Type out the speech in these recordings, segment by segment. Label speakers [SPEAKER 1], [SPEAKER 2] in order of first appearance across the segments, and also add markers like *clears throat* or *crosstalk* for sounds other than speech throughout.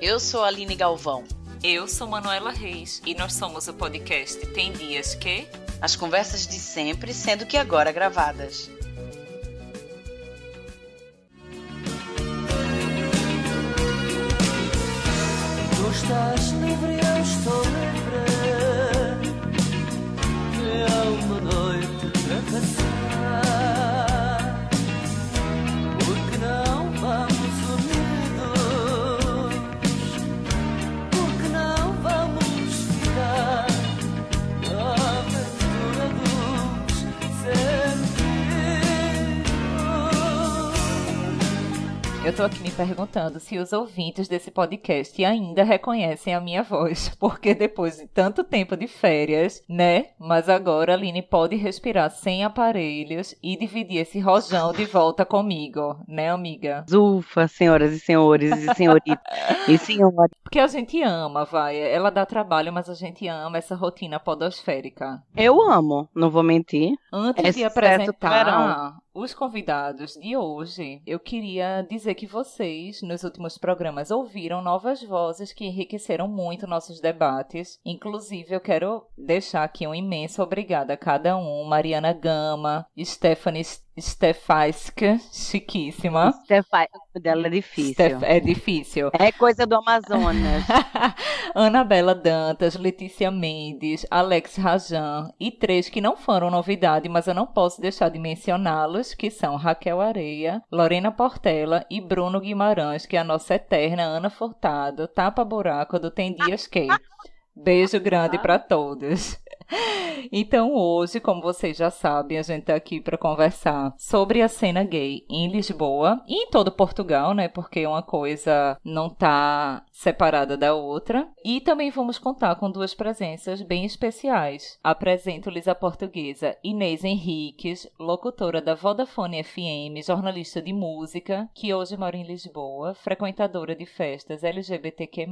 [SPEAKER 1] Eu sou a Aline Galvão.
[SPEAKER 2] Eu sou Manuela Reis e nós somos o podcast Tem Dias Que.
[SPEAKER 1] As conversas de sempre, sendo que agora gravadas.
[SPEAKER 3] Eu
[SPEAKER 2] tô aqui me perguntando se os ouvintes desse podcast ainda reconhecem a minha voz, *laughs* porque depois de tanto tempo de férias, né? Mas agora a Aline pode respirar sem aparelhos e dividir esse rojão de volta comigo, né, amiga?
[SPEAKER 4] Ufa, senhoras e senhores e senhoritas e senhoras.
[SPEAKER 2] Porque a gente ama, vai. Ela dá trabalho, mas a gente ama essa rotina podosférica.
[SPEAKER 4] Eu amo, não vou mentir.
[SPEAKER 2] Antes
[SPEAKER 4] É
[SPEAKER 2] de apresentar. Os convidados de hoje, eu queria dizer que vocês, nos últimos programas, ouviram novas vozes que enriqueceram muito nossos debates. Inclusive, eu quero deixar aqui um imenso obrigado a cada um. Mariana Gama, Stephanie Stefaska, chiquíssima.
[SPEAKER 4] Stefai, o dela é difícil.
[SPEAKER 2] Steph- é difícil.
[SPEAKER 4] É coisa do Amazonas. *laughs*
[SPEAKER 2] Anabela Dantas, Letícia Mendes, Alex Rajan e três que não foram novidade, mas eu não posso deixar de mencioná-los, que são Raquel Areia, Lorena Portela e Bruno Guimarães, que é a nossa eterna Ana Furtado, tapa-buraco do Tem Dias Que. Beijo grande para todos. Então hoje, como vocês já sabem, a gente tá aqui para conversar sobre a cena gay em Lisboa e em todo Portugal, né? Porque uma coisa não tá separada da outra. E também vamos contar com duas presenças bem especiais. Apresento-lhes a portuguesa Inês Henriques, locutora da Vodafone FM, jornalista de música, que hoje mora em Lisboa, frequentadora de festas LGBTQ+.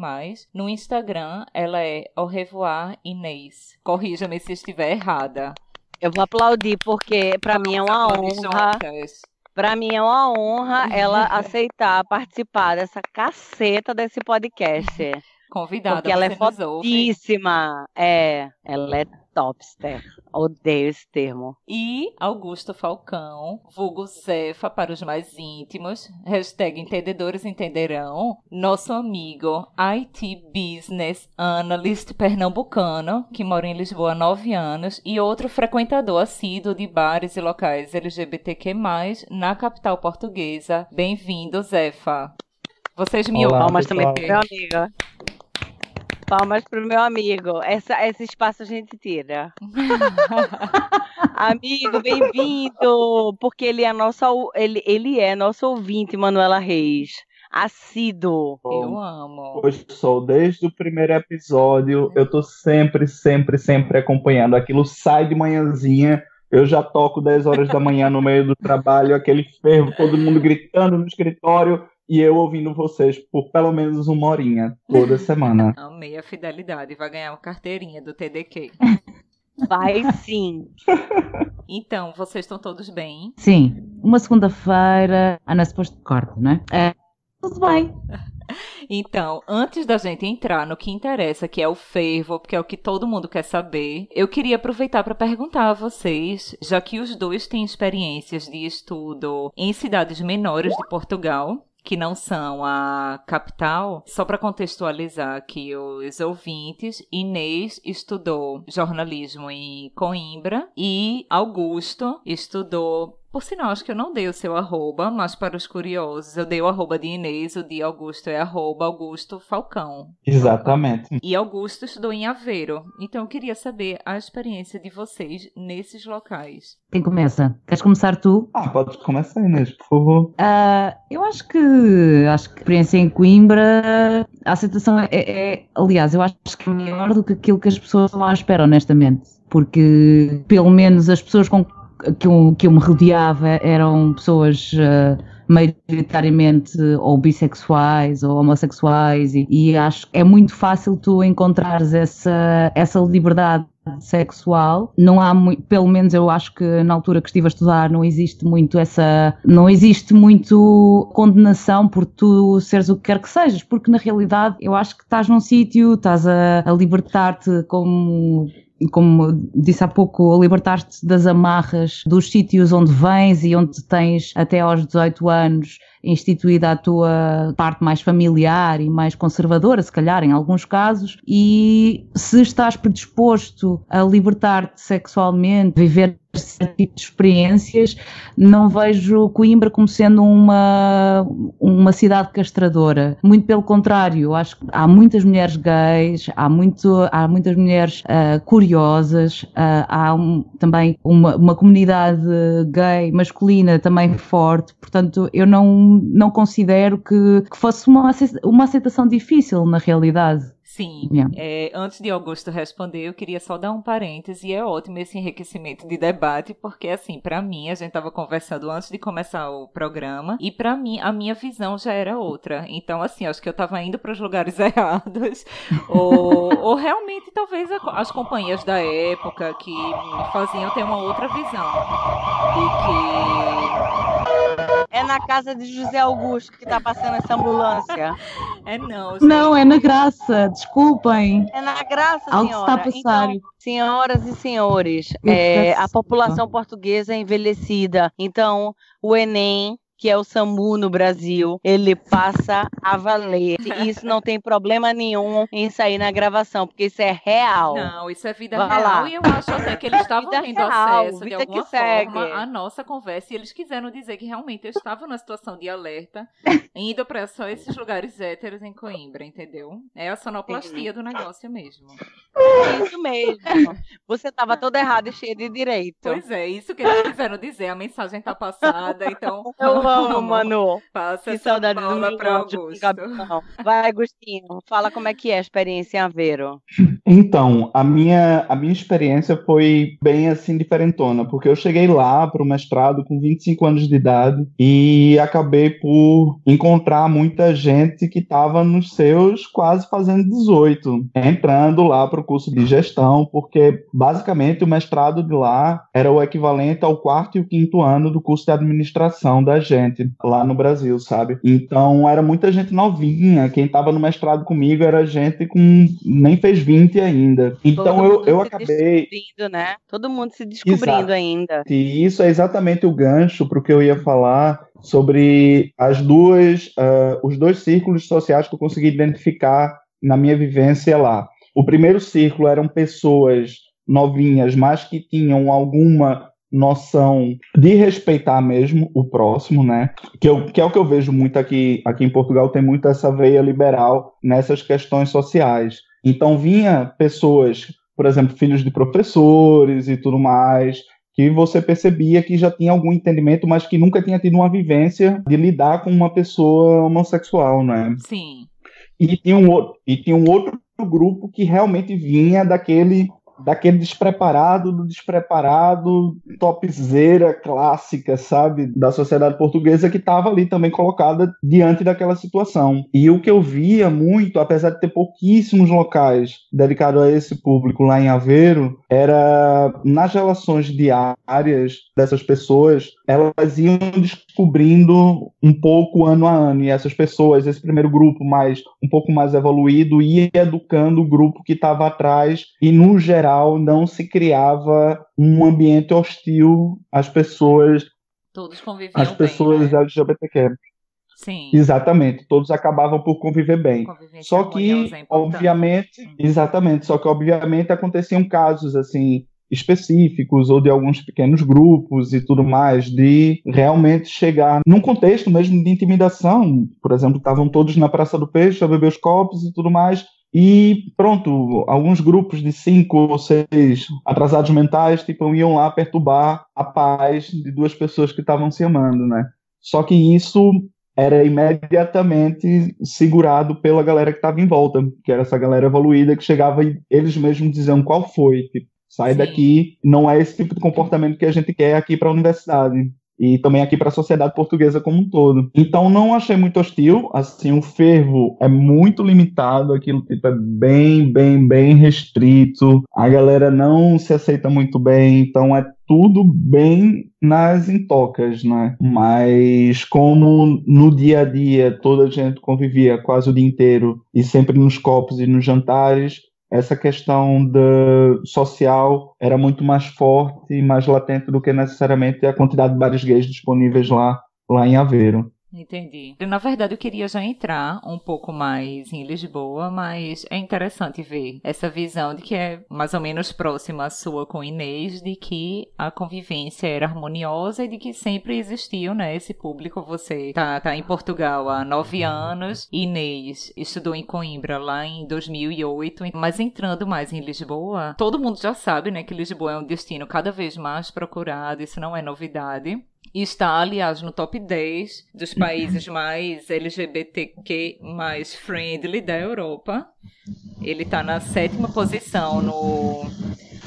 [SPEAKER 2] No Instagram, ela é Au revoir Inês. Corrija-me se estiver errada.
[SPEAKER 4] Eu vou aplaudir porque pra mim é uma honra.
[SPEAKER 2] juntas.
[SPEAKER 4] Pra mim é uma honra ela aceitar participar dessa caceta desse podcast.
[SPEAKER 2] Convidada,
[SPEAKER 4] Porque ela é. Fortíssima. É, ela é topster. Odeio esse termo.
[SPEAKER 2] E Augusto Falcão, vulgo Zefa para os mais íntimos, hashtag entendedores entenderão, nosso amigo IT Business Analyst pernambucano, que mora em Lisboa há nove anos, e outro frequentador assíduo de bares e locais LGBTQ+, na capital portuguesa. Bem-vindo, Zefa. Vocês me
[SPEAKER 5] Olá,
[SPEAKER 2] ouvem?
[SPEAKER 4] Palmas também meu amigo. Palmas pro meu amigo. Essa, esse espaço a gente tira. *laughs* Amigo, bem-vindo! Porque ele é nosso, ele, ele é nosso ouvinte, Manuela Reis. Assíduo.
[SPEAKER 2] Eu amo.
[SPEAKER 5] Hoje sou desde o primeiro episódio, eu tô sempre, sempre, sempre acompanhando. Aquilo sai de manhãzinha, eu já toco 10 horas da manhã no meio do trabalho, aquele fervo, todo mundo gritando no escritório e eu ouvindo vocês por pelo menos uma horinha toda *laughs* semana.
[SPEAKER 2] Amei a fidelidade. Vai ganhar uma carteirinha do TDQ. *laughs*
[SPEAKER 4] Vai sim.
[SPEAKER 2] Então, vocês estão todos bem?
[SPEAKER 6] Sim, uma segunda-feira. Ah, não é suposto que corte, não é? É, Tudo bem. *laughs*
[SPEAKER 2] Então, antes da gente entrar no que interessa, que é o fervo, porque é o que todo mundo quer saber, eu queria aproveitar para perguntar a vocês, já que os dois têm experiências de estudo em cidades menores de Portugal, que não são a capital, só para contextualizar aqui os ouvintes, Inês estudou jornalismo em Coimbra e Augusto estudou por sinal, acho que eu não dei o seu arroba, mas para os curiosos, eu dei o arroba de Inês, o de Augusto é arroba Augusto Falcão.
[SPEAKER 5] Exatamente.
[SPEAKER 2] E Augusto estudou em Aveiro. Então eu queria saber a experiência de vocês nesses locais.
[SPEAKER 6] Quem começa? Queres começar tu?
[SPEAKER 5] Ah, pode começar, Inês, por favor.
[SPEAKER 6] Ah, eu acho que acho que a experiência em Coimbra, a aceitação é, é- aliás, eu acho que é melhor do que aquilo que as pessoas lá esperam, honestamente. Porque pelo menos as pessoas com que eu, que eu me rodeava eram pessoas ah, maioritariamente ou bissexuais ou homossexuais e, e acho que é muito fácil tu encontrares essa, essa liberdade sexual. Não há muito, pelo menos eu acho que na altura que estive a estudar não existe muito essa, não existe muito condenação por tu seres o que quer que sejas, porque na realidade eu acho que estás num sítio, estás a, a libertar-te como como disse há pouco, libertar-te das amarras dos sítios onde vens e onde tens até aos 18 anos instituída a tua parte mais familiar e mais conservadora, se calhar em alguns casos, e se estás predisposto a libertar-te sexualmente, viver certo tipo de experiências, não vejo Coimbra como sendo uma, uma cidade castradora. Muito pelo contrário, acho que há muitas mulheres gays, há, muito, há muitas mulheres uh, curiosas, uh, há um, também uma, uma comunidade gay masculina também forte, portanto eu não, não considero que, que fosse uma, uma aceitação difícil na realidade.
[SPEAKER 2] Sim. Yeah. É, antes de Augusto responder, eu queria só dar um parêntese. E é ótimo esse enriquecimento de debate, porque, assim, para mim, a gente estava conversando antes de começar o programa, e para mim, a minha visão já era outra. Então, assim, acho que eu estava indo para os lugares *laughs* errados, ou, ou realmente, talvez, as companhias da época que me faziam ter uma outra visão. De
[SPEAKER 4] que. É na casa de José Augusto que tá passando essa ambulância.
[SPEAKER 2] É não.
[SPEAKER 6] Gente. Não, é na graça desculpem.
[SPEAKER 4] É na graça,
[SPEAKER 6] Algo
[SPEAKER 4] senhora.
[SPEAKER 6] está a passar.
[SPEAKER 4] Então, senhoras e senhores, é, a população portuguesa é envelhecida. Então, o Enem que é o SAMU no Brasil, ele passa a valer. E isso não tem problema nenhum em sair na gravação, porque isso é real.
[SPEAKER 2] Não, isso é vida Vai real. Lá. E eu acho até que eles *laughs* estavam tendo real, acesso de alguma forma à nossa conversa. E eles quiseram dizer que realmente eu estava numa situação de alerta, *laughs* indo para só esses lugares héteros em Coimbra, entendeu? É a sonoplastia do negócio mesmo.
[SPEAKER 4] É isso mesmo. Você estava *laughs* toda errada e cheia de direito.
[SPEAKER 2] Pois é, isso que eles quiseram dizer. A mensagem está passada, então.
[SPEAKER 4] Eu amo, Manu.
[SPEAKER 2] Passa
[SPEAKER 4] que saudade do meu
[SPEAKER 2] para Augusto.
[SPEAKER 4] Vai, Agostinho, fala como é que é a experiência em Aveiro.
[SPEAKER 5] Então, a minha, a minha experiência foi bem assim diferentona, porque eu cheguei lá para o mestrado com 25 anos de idade e acabei por encontrar muita gente que estava nos seus quase fazendo 18, entrando lá para o curso de gestão, porque basicamente o mestrado de lá era o equivalente ao quarto e o quinto ano do curso de administração da gente gente lá no Brasil, sabe? Então era muita gente novinha. Quem tava no mestrado comigo era gente com nem fez 20 ainda. Então eu, eu acabei.
[SPEAKER 4] Né? Todo mundo se descobrindo Exato. ainda.
[SPEAKER 5] E isso é exatamente o gancho para o que eu ia falar sobre as duas, uh, os dois círculos sociais que eu consegui identificar na minha vivência lá. O primeiro círculo eram pessoas novinhas, mas que tinham alguma noção de respeitar mesmo o próximo, né? Que, eu, que é o que eu vejo muito aqui, aqui em Portugal, tem muito essa veia liberal nessas questões sociais. Então vinha pessoas, por exemplo, filhos de professores e tudo mais, que você percebia que já tinha algum entendimento, mas que nunca tinha tido uma vivência de lidar com uma pessoa homossexual, né?
[SPEAKER 2] Sim.
[SPEAKER 5] E tinha um, e tinha um outro grupo que realmente vinha daquele daquele despreparado do despreparado, topzera clássica, sabe, da sociedade portuguesa que estava ali também colocada diante daquela situação. E o que eu via muito, apesar de ter pouquíssimos locais dedicados a esse público lá em Aveiro, era nas relações diárias dessas pessoas, elas iam descobrindo um pouco ano a ano, e essas pessoas, esse primeiro grupo mais um pouco mais evoluído, ia educando o grupo que estava atrás, e no geral não se criava um ambiente hostil às pessoas.
[SPEAKER 2] Todos conviviam
[SPEAKER 5] As pessoas
[SPEAKER 2] bem, né?
[SPEAKER 5] LGBTQ.
[SPEAKER 2] Sim.
[SPEAKER 5] Exatamente, todos acabavam por conviver bem. Só que,
[SPEAKER 2] é
[SPEAKER 5] obviamente,
[SPEAKER 2] uhum.
[SPEAKER 5] exatamente, só que obviamente aconteciam casos assim específicos ou de alguns pequenos grupos e tudo mais, de realmente chegar num contexto mesmo de intimidação. Por exemplo, estavam todos na Praça do Peixe a beber os copos e tudo mais. E pronto, alguns grupos de cinco ou seis atrasados mentais tipo, iam lá perturbar a paz de duas pessoas que estavam se amando, né? Só que isso era imediatamente segurado pela galera que estava em volta, que era essa galera evoluída que chegava e eles mesmos diziam qual foi, tipo, sai Sim. daqui, não é esse tipo de comportamento que a gente quer aqui para a universidade. E também aqui para a sociedade portuguesa como um todo. Então não achei muito hostil, assim, o fervo é muito limitado, aquilo tipo é bem, bem, bem restrito, a galera não se aceita muito bem, então é tudo bem nas intocas, né? Mas como no dia a dia toda a gente convivia quase o dia inteiro e sempre nos copos e nos jantares, essa questão de social era muito mais forte e mais latente do que necessariamente a quantidade de bares gays disponíveis lá, lá em Aveiro.
[SPEAKER 2] Entendi. Na verdade, eu queria já entrar um pouco mais em Lisboa, mas é interessante ver essa visão de que é mais ou menos próxima à sua com Inês, de que a convivência era harmoniosa e de que sempre existiu, né, esse público. Você tá, tá em Portugal há nove anos, Inês estudou em Coimbra lá em 2008, mas entrando mais em Lisboa, todo mundo já sabe, né, que Lisboa é um destino cada vez mais procurado, isso não é novidade. E está, aliás, no top 10 dos países *clears throat* mais LGBTQ mais friendly da Europa. Ele está na sétima posição no.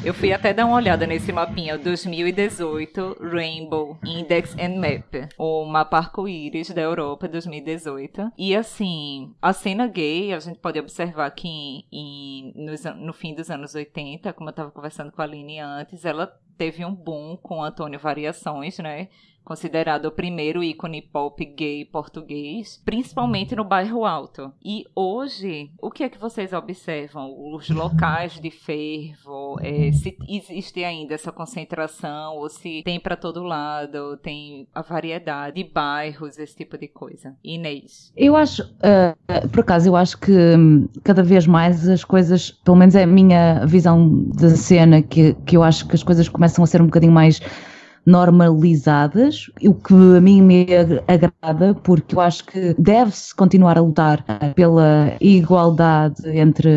[SPEAKER 2] Eu fui até dar uma olhada nesse mapinha 2018 Rainbow Index and Map, o mapa arco-íris da Europa 2018. E assim, a cena gay, a gente pode observar que em, em, no, fim dos anos 80, como eu estava conversando com a Aline antes, ela teve um boom com Antônio Variações, né? Considerado o primeiro ícone pop gay português, principalmente no bairro Alto. E hoje, o que é que vocês observam? Os locais de fervo, é, se existe ainda essa concentração, ou se tem para todo lado, tem a variedade de bairros, esse tipo de coisa. Inês.
[SPEAKER 6] Eu acho, uh, por acaso, eu acho que hum, cada vez mais as coisas, pelo menos é a minha visão da cena, que, que eu acho que as coisas começam a ser um bocadinho mais normalizadas, o que a mim me agrada, porque eu acho que deve-se continuar a lutar pela igualdade entre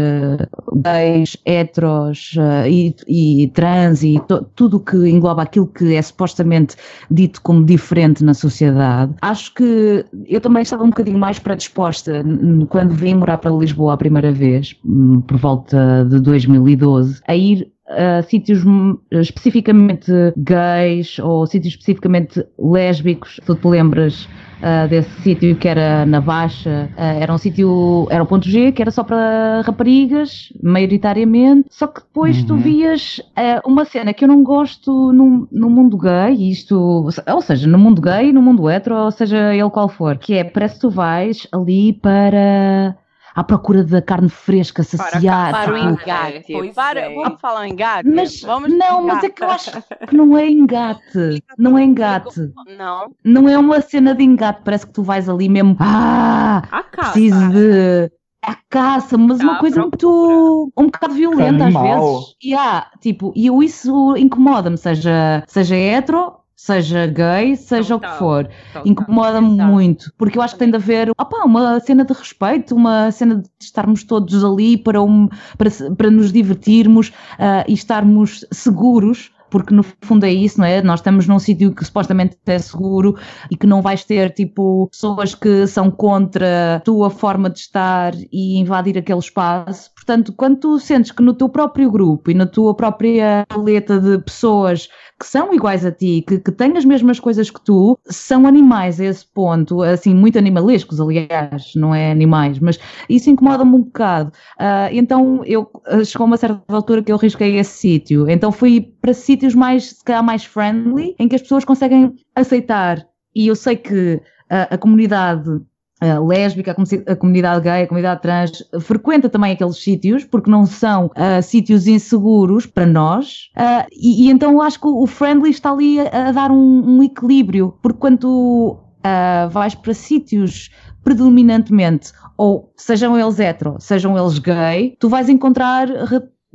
[SPEAKER 6] gays, heteros uh, e, e, trans e to, tudo que engloba aquilo que é supostamente dito como diferente na sociedade. Acho que eu também estava um bocadinho mais predisposta quando vim morar para Lisboa a primeira vez, hum, por volta de 2012, a ir uh, sítios especificamente gays ou sítios especificamente lésbicos. Tu te lembras uh, desse sítio que era na Baixa? Uh, era um sítio, era um ponto G que era só para raparigas, maioritariamente. Só que depois uhum. tu vias uma cena que eu não gosto no, no mundo gay, isto, ou seja, no mundo gay, no mundo hetero, ou seja, ele qual for, que é parece que tu vais ali para à procura da carne fresca, saciar.
[SPEAKER 4] Para, para o engate. É, para, é. Vamos falar em engate?
[SPEAKER 6] Mas, vamos não, mas é que eu acho que não é engate. Não é engate.
[SPEAKER 4] Não.
[SPEAKER 6] Não é uma cena de engate. Parece que tu vais ali mesmo. Ah! A caça. Preciso de. A caça, mas uma coisa muito. um bocado violenta às vezes. E há, tipo, e isso incomoda-me, seja, seja hetero seja gay, seja total, o que for. Incomoda-me muito, porque eu acho que tem de haver opa, uma cena de respeito, uma cena de estarmos todos ali para, um, para, para nos divertirmos uh, e estarmos seguros porque no fundo é isso, não é? Nós estamos num sítio que supostamente é seguro e que não vais ter tipo pessoas que são contra a tua forma de estar e invadir aquele espaço. Portanto, quando tu sentes que no teu próprio grupo e na tua própria paleta de pessoas que são iguais a ti, que, que têm as mesmas coisas que tu, são animais a esse ponto, assim, muito animalescos, aliás, não é animais, mas isso incomoda-me um bocado. Uh, então, eu ah, chegou uma certa altura que eu risquei esse sítio. Então, fui para sítios mais, se calhar, mais friendly, em que as pessoas conseguem aceitar. E eu sei que a, a comunidade a lésbica, a, comunidade gay, a comunidade trans, frequenta também aqueles sítios, porque não são uh, sítios inseguros para nós, uh, e, e, então acho que o friendly está ali a, a dar um, um, equilíbrio, porque quando uh, vais para sítios predominantemente, ou sejam eles hetero, sejam eles gay, tu vais encontrar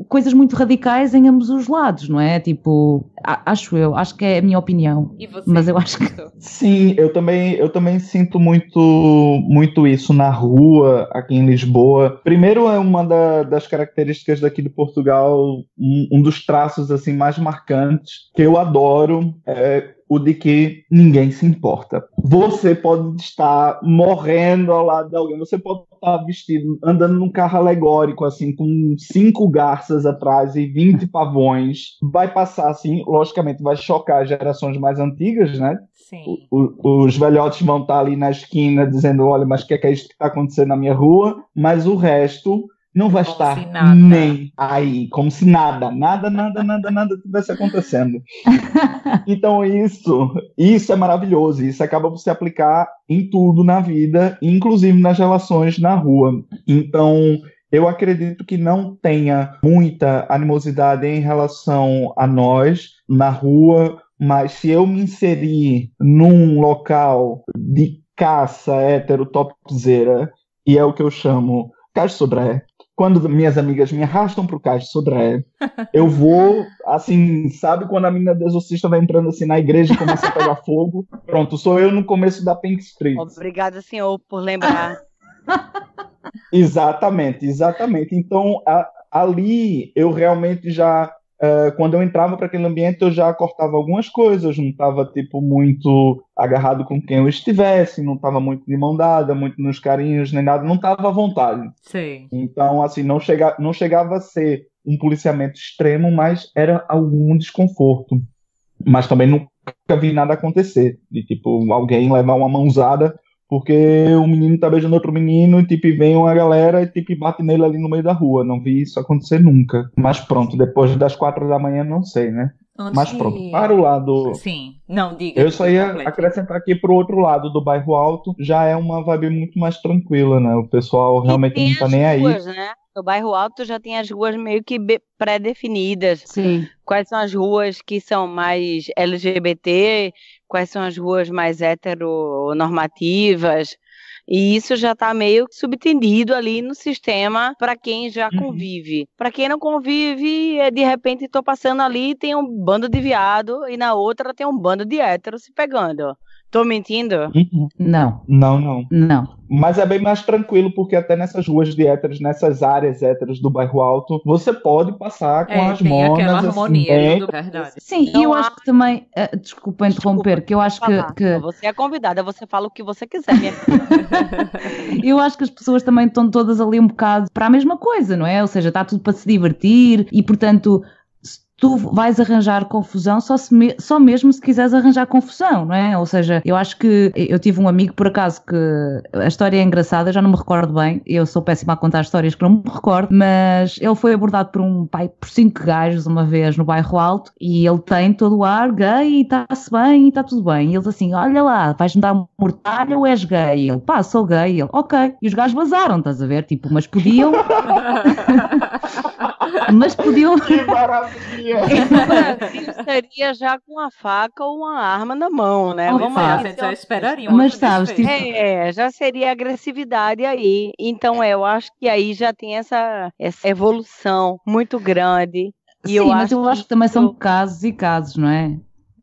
[SPEAKER 6] coisas muito radicais em ambos os lados, não é? Tipo, acho eu, acho que é a minha opinião.
[SPEAKER 2] E você?
[SPEAKER 6] Mas eu acho que
[SPEAKER 5] sim, eu também, eu também sinto muito, muito isso na rua aqui em Lisboa. Primeiro é uma da, das características daqui de Portugal, um, um, dos traços assim mais marcantes que eu adoro é o de que ninguém se importa. Você pode estar morrendo ao lado de alguém, você pode estar vestido, andando num carro alegórico, assim, com cinco garças atrás e 20 *laughs* pavões. Vai passar, assim, logicamente, vai chocar as gerações mais antigas, né?
[SPEAKER 2] Sim.
[SPEAKER 5] O- os velhotes vão estar ali na esquina dizendo: olha, mas o que é, que é isso que está acontecendo na minha rua? Mas o resto não vai
[SPEAKER 2] Como
[SPEAKER 5] estar nem aí, como se nada, nada, nada, nada, nada tivesse acontecendo. *laughs* Então isso, isso é maravilhoso. Isso acaba por se aplicar em tudo na vida, inclusive nas relações na rua. Então eu acredito que não tenha muita animosidade em relação a nós na rua, mas se eu me inserir num local de caça hétero topzera, e é o que eu chamo Cais Sodré, quando minhas amigas me arrastam pro Cais Sodré, eu vou, assim, sabe quando a menina do exorcista vai entrando assim na igreja e começa a pegar fogo? Pronto, sou eu no começo da Pink Street.
[SPEAKER 4] Obrigada, senhor, por lembrar.
[SPEAKER 5] Exatamente, exatamente. Então, a- ali eu realmente já, eh, quando eu entrava para aquele ambiente, eu já cortava algumas coisas, não estava tipo muito agarrado com quem eu estivesse, não estava muito de mão dada, muito nos carinhos, nem nada, não estava à vontade.
[SPEAKER 2] Sim.
[SPEAKER 5] Então, assim, não chega, não chegava a ser um policiamento extremo, mas era algum desconforto. Mas também nunca vi nada acontecer, de tipo alguém levar uma mãozada porque o menino tá beijando outro menino e tipo vem uma galera e tipo bate nele ali no meio da rua. Não vi isso acontecer nunca. Mas pronto, depois das quatro da manhã não sei, né?
[SPEAKER 2] Antes
[SPEAKER 5] Mas
[SPEAKER 2] de-
[SPEAKER 5] pronto, para o lado
[SPEAKER 2] Sim. Não, diga.
[SPEAKER 5] eu só ia
[SPEAKER 2] complete.
[SPEAKER 5] acrescentar aqui pro outro lado do bairro alto, já é uma vibe muito mais tranquila, né? O pessoal realmente não tá nem aí.
[SPEAKER 4] ruas, né? No bairro alto já tem as ruas meio que pré-definidas.
[SPEAKER 6] Sim.
[SPEAKER 4] Quais são as ruas que são mais LGBT, quais são as ruas mais heteronormativas. E isso já está meio subtendido ali no sistema para quem já
[SPEAKER 5] Uhum.
[SPEAKER 4] convive. Para quem não convive, é, de repente estou passando ali tem um bando de viado e na outra tem um bando de héteros se pegando. Tô mentindo?
[SPEAKER 5] Uhum.
[SPEAKER 6] Não,
[SPEAKER 5] Não, não.
[SPEAKER 6] não.
[SPEAKER 5] Mas é bem mais tranquilo, porque até nessas ruas de héteros, nessas áreas héteros do bairro alto, você pode passar com
[SPEAKER 2] É,
[SPEAKER 5] as
[SPEAKER 2] tem aquela
[SPEAKER 5] monas, assim,
[SPEAKER 2] harmonia
[SPEAKER 5] bem...
[SPEAKER 2] do verdade.
[SPEAKER 6] Sim, e eu
[SPEAKER 4] há-
[SPEAKER 6] acho que também, eh, desculpa interromper, que eu acho que, que
[SPEAKER 4] Você é convidada, você fala o que você quiser, minha *laughs*
[SPEAKER 6] eu acho que as pessoas também estão todas ali um bocado para a mesma coisa, não é? Ou seja, está tudo para se divertir e, portanto, tu vais arranjar confusão só, se me- só mesmo se quiseres arranjar confusão, não é? Ou seja, eu acho que eu tive um amigo, por acaso, que a história é engraçada, já não me recordo bem, eu sou péssima a contar histórias que não me recordo, mas ele foi abordado por um pai por cinco gajos uma vez no bairro alto e ele tem todo o ar gay e está-se bem e está tudo bem. E eles assim, olha lá, vais-me dar mortalha ou és gay? E ele, pá, sou gay. E ele, ok. E os gajos vazaram, estás a ver? Tipo, mas podiam, *laughs* mas podiam.
[SPEAKER 5] Que maravilha! *laughs*
[SPEAKER 4] Seria já com a faca ou uma arma na mão, né?
[SPEAKER 6] Oh,
[SPEAKER 4] Vamos lá.
[SPEAKER 2] a gente já esperaria
[SPEAKER 6] Mas sabes, tipo-
[SPEAKER 4] É, já seria agressividade aí. Então, é, eu acho que aí já tem essa, essa evolução muito grande. E
[SPEAKER 6] Sim,
[SPEAKER 4] eu
[SPEAKER 6] mas
[SPEAKER 4] acho
[SPEAKER 6] eu acho que também são casos e casos, não é?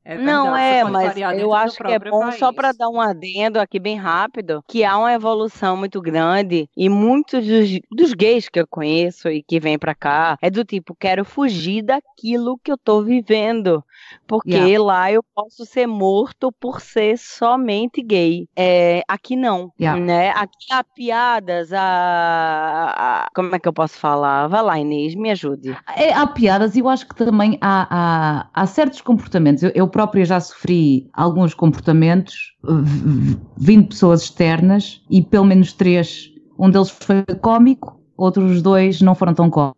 [SPEAKER 2] É
[SPEAKER 4] Não, é, mas eu acho que é bom só
[SPEAKER 2] país.
[SPEAKER 4] para dar um adendo aqui bem rápido, que há uma evolução muito grande e muitos dos, dos gays que eu conheço e que vêm pra cá é do tipo, quero fugir daquilo que eu tô vivendo, porque
[SPEAKER 6] Yeah.
[SPEAKER 4] lá eu posso ser morto por ser somente gay. É, aqui não,
[SPEAKER 6] Yeah.
[SPEAKER 4] né? Aqui há piadas, há, há- como é que eu posso falar? Vai lá, Inês, me ajude.
[SPEAKER 6] É, há piadas e eu acho que também há, há, há certos comportamentos. Eu, eu própria já sofri alguns comportamentos vindo pessoas externas e pelo menos três. Um deles foi cómico, outros dois não foram tão cómicos.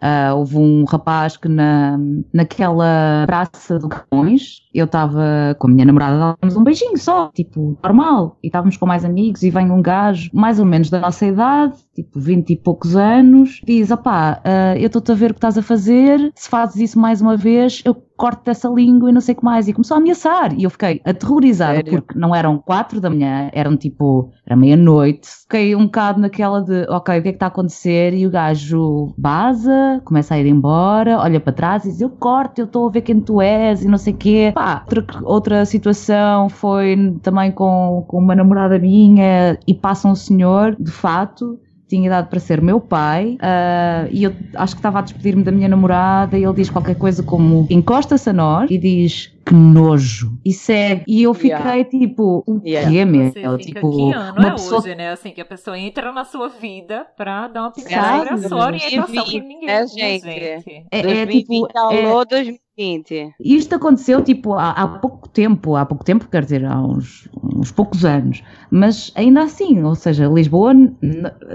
[SPEAKER 6] Ah, houve um rapaz que na, naquela praça de Camões, eu estava com a minha namorada, dávamos um beijinho só, tipo, normal, e estávamos com mais amigos e vem um gajo mais ou menos da nossa idade, tipo 20 e poucos anos, diz, opá, ah, eu estou-te a ver o que estás a fazer, se fazes isso mais uma vez, eu corto dessa língua e não sei o que mais, e começou a ameaçar, e eu fiquei aterrorizada,
[SPEAKER 4] Sério?
[SPEAKER 6] porque não eram quatro da manhã, eram tipo, era meia-noite, fiquei um bocado naquela de, ok, o que é que está a acontecer, e o gajo baza, começa a ir embora, olha para trás e diz, eu corto, eu estou a ver quem tu és, e não sei o quê, pá, outra, outra situação foi também com, com uma namorada minha, e passa um senhor, de fato, tinha idade para ser meu pai uh, e eu acho que estava a despedir-me da minha namorada e ele diz qualquer coisa como encosta-se a nós? E diz que nojo. E segue. E eu fiquei
[SPEAKER 4] yeah.
[SPEAKER 6] tipo o
[SPEAKER 4] yeah.
[SPEAKER 6] Tipo, que
[SPEAKER 2] é mesmo
[SPEAKER 6] tipo
[SPEAKER 2] aqui,
[SPEAKER 6] uma
[SPEAKER 2] é
[SPEAKER 6] pessoa...
[SPEAKER 2] hoje né? Assim que a pessoa entra na sua vida para dar uma pincelada sobre orientação que ninguém é,
[SPEAKER 4] gente.
[SPEAKER 6] é, é, tipo, é
[SPEAKER 4] tipo é... 2020, seguinte.
[SPEAKER 6] Isto aconteceu tipo há, há, pouco tempo, há pouco tempo, quer dizer, há uns, uns poucos anos, mas ainda assim, ou seja, Lisboa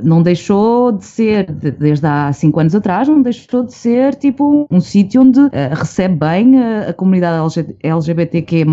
[SPEAKER 6] não deixou de ser, de, desde há cinco anos atrás, não deixou de ser tipo um sítio onde uh, recebe bem a, a comunidade LG LGBTQ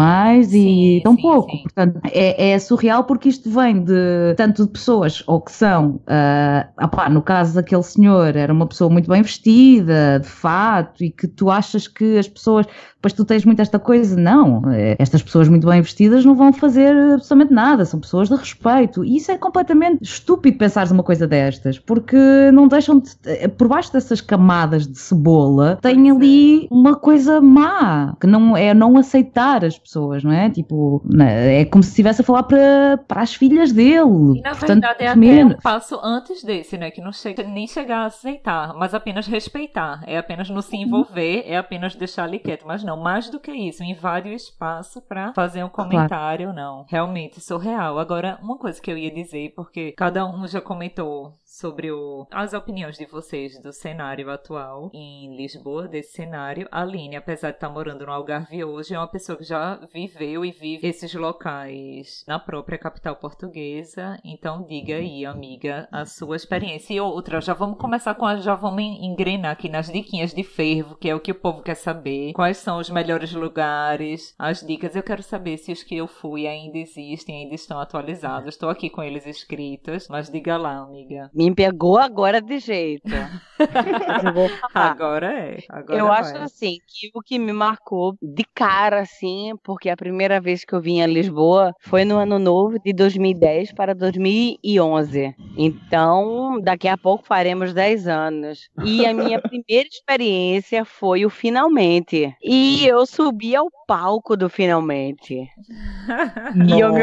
[SPEAKER 2] sim,
[SPEAKER 6] e tão
[SPEAKER 2] sim,
[SPEAKER 6] pouco.
[SPEAKER 2] Sim.
[SPEAKER 6] Portanto, é, é, surreal porque isto vem de tanto de pessoas ou que são, uh, opá, no caso daquele senhor, era uma pessoa muito bem vestida, de fato, e que tu achas que as pessoas pessoas depois tu tens muito esta coisa, não, eh, estas pessoas muito bem vestidas não vão fazer absolutamente nada, são pessoas de respeito, e isso é completamente estúpido pensares uma coisa destas, porque não deixam de, eh, por baixo dessas camadas de cebola, tem
[SPEAKER 2] Pois é.
[SPEAKER 6] ali uma coisa má, que não é não aceitar as pessoas, não é? Tipo, é como se estivesse a falar para, para as filhas dele.
[SPEAKER 2] E na
[SPEAKER 6] Portanto,
[SPEAKER 2] verdade é até
[SPEAKER 6] menos.
[SPEAKER 2] um passo antes desse, né? Que não chega nem chegar a aceitar, mas apenas respeitar. É apenas não se envolver, é apenas deixar ali quieto. Mas não, mais do que isso, invade o espaço pra fazer um comentário, não. Realmente surreal. Agora, uma coisa que eu ia dizer, porque cada um já comentou sobre o, as opiniões de vocês do cenário atual em Lisboa, desse cenário. A Aline, apesar de estar morando no Algarve hoje, é uma pessoa que já viveu e vive esses locais na própria capital portuguesa. Então, diga aí, amiga, a sua experiência. E outra, já vamos começar com a. Já vamos engrenar aqui nas diquinhas de fervo, que é o que o povo quer saber. Quais são os melhores lugares, as dicas. Eu quero saber se os que eu fui ainda existem, ainda estão atualizados. Estou aqui com eles escritos, mas diga lá, amiga.
[SPEAKER 4] Me pegou agora de jeito. *laughs*
[SPEAKER 2] Agora é. Agora
[SPEAKER 4] eu
[SPEAKER 2] vai.
[SPEAKER 4] acho assim que o que me marcou de cara, assim, porque a primeira vez que eu vim a Lisboa foi no ano novo de 2010 para 2011. Então, daqui a pouco faremos 10 anos. E a minha *laughs* primeira experiência foi o Finalmente. E eu subi ao palco do Finalmente. *laughs* E eu me.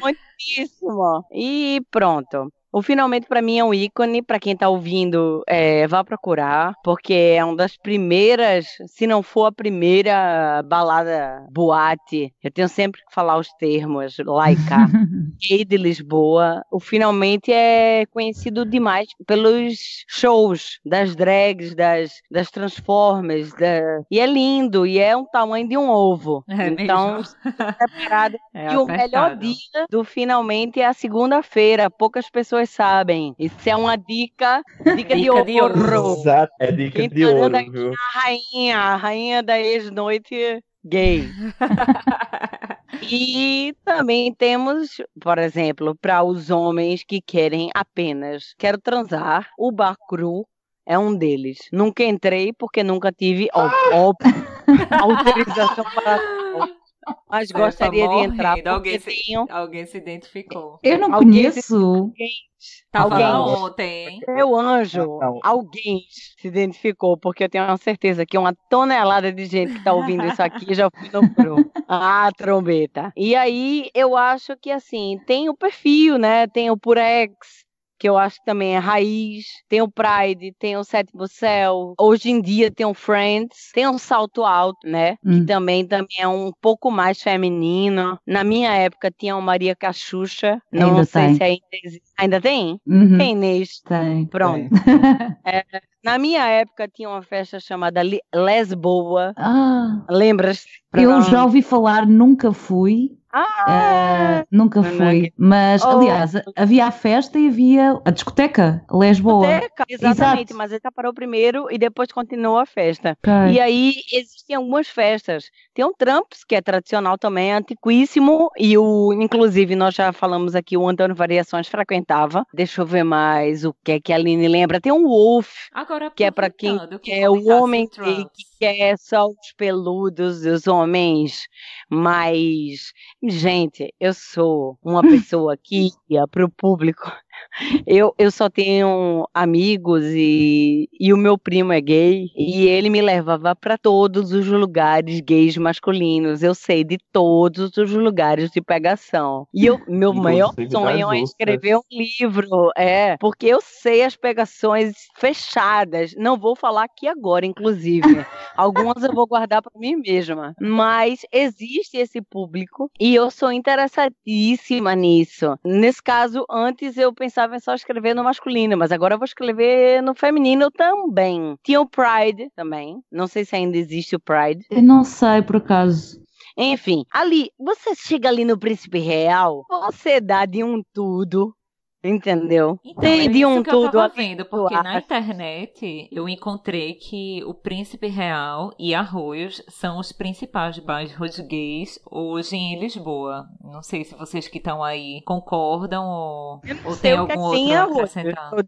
[SPEAKER 4] Muitíssimo. E pronto. O Finalmente pra mim é um ícone, pra quem tá ouvindo, é, vá procurar, porque é uma das primeiras, se não for a primeira balada boate, eu tenho sempre que falar os termos, laica, *laughs* gay de Lisboa. O Finalmente é conhecido demais pelos shows das drags, das, das transformers, da... e é lindo, e é um tamanho de um ovo.
[SPEAKER 2] É
[SPEAKER 4] então, *laughs*
[SPEAKER 2] mesmo.
[SPEAKER 4] separado
[SPEAKER 2] É
[SPEAKER 4] e o melhor dia do finalmente é a segunda-feira. Poucas pessoas sabem. Isso é uma dica, dica, de
[SPEAKER 2] Dica de
[SPEAKER 4] ouro.
[SPEAKER 2] ouro.
[SPEAKER 5] Exato, é dica
[SPEAKER 4] Quem
[SPEAKER 5] de
[SPEAKER 4] tá
[SPEAKER 5] ouro,
[SPEAKER 4] aqui
[SPEAKER 5] viu?
[SPEAKER 4] A rainha, a rainha da ex-noite gay. *laughs* E também temos, por exemplo, para os homens que querem apenas quero transar, o bar cru é um deles. Nunca entrei porque nunca tive *laughs* autorização para mas
[SPEAKER 2] tá
[SPEAKER 4] gostaria de entrar.
[SPEAKER 2] Alguém
[SPEAKER 4] porque
[SPEAKER 2] se,
[SPEAKER 4] tenho
[SPEAKER 2] alguém se identificou.
[SPEAKER 6] Eu não
[SPEAKER 4] Alguém
[SPEAKER 6] conheço.
[SPEAKER 2] Tava
[SPEAKER 4] alguém.
[SPEAKER 2] ontem?
[SPEAKER 4] Meu anjo,
[SPEAKER 5] Não.
[SPEAKER 4] alguém se identificou, porque eu tenho certeza que uma tonelada de gente que tá ouvindo isso aqui já foi no pro. Ah, trombeta. E aí, eu acho que assim, tem o perfil, né? Tem o Purex, que eu acho que também é raiz. Tem o Pride, tem o Sétimo Céu. Hoje em dia tem o Friends, tem o Salto Alto, né?
[SPEAKER 6] Hum.
[SPEAKER 4] Que também, também é um pouco mais feminino. Na minha época tinha o Maria Cachucha. Não
[SPEAKER 6] Ainda
[SPEAKER 4] sei
[SPEAKER 6] tem.
[SPEAKER 4] se ainda existe. Ainda tem?
[SPEAKER 6] Uhum,
[SPEAKER 4] Tem, Inês.
[SPEAKER 6] tem.
[SPEAKER 4] Pronto. *laughs* Na minha época tinha uma festa chamada Lesboa.
[SPEAKER 6] Ah,
[SPEAKER 4] Lembras?
[SPEAKER 6] eu já ouvi falar, nunca fui.
[SPEAKER 4] Ah!
[SPEAKER 6] ah, nunca
[SPEAKER 4] Não é
[SPEAKER 6] fui.
[SPEAKER 4] que-
[SPEAKER 6] Mas,
[SPEAKER 4] Oh.
[SPEAKER 6] aliás, havia a festa e havia a discoteca, Lisboa.
[SPEAKER 4] Discoteca, exatamente,
[SPEAKER 6] Exato.
[SPEAKER 4] mas ele parou primeiro e depois continuou a festa.
[SPEAKER 6] Ok.
[SPEAKER 4] E aí existem algumas festas. Tem o Tramps, que é tradicional também, é antiquíssimo, e o, inclusive, nós já falamos aqui, o Antônio Variações frequentava. Deixa eu ver mais o que é que a Aline lembra. Tem o Wolf,
[SPEAKER 2] Agora,
[SPEAKER 4] que é pra quem
[SPEAKER 2] que
[SPEAKER 4] quer o homem
[SPEAKER 2] Trump.
[SPEAKER 4] Que quer só os peludos, os homens mais. Gente, eu sou uma *laughs* pessoa que ia pro público eu, eu só tenho amigos e, e o meu primo é gay e ele me levava para todos os lugares gays masculinos. Eu sei de todos os lugares de pegação. E eu, meu maior sonho é escrever um livro, é, porque eu sei as pegações fechadas. Não vou falar aqui agora, inclusive. *laughs* Algumas eu vou guardar para mim mesma. Mas existe esse público e eu sou interessadíssima nisso. Nesse caso, antes eu pensava em só escrever no masculino, mas agora eu vou escrever no feminino também. Tinha o Pride também. Não sei se ainda existe o Pride.
[SPEAKER 6] Eu não sei, por acaso.
[SPEAKER 4] Enfim, ali, você chega ali no Príncipe Real, você dá de um tudo Entendeu?
[SPEAKER 2] Então, Tem é um tudo. Eu tava vendo, porque na internet eu encontrei que o Príncipe Real e Arroios são os principais bairros gays hoje em Lisboa. Não sei se vocês que estão aí concordam ou, ou tem algum outro a acrescentar.
[SPEAKER 4] Eu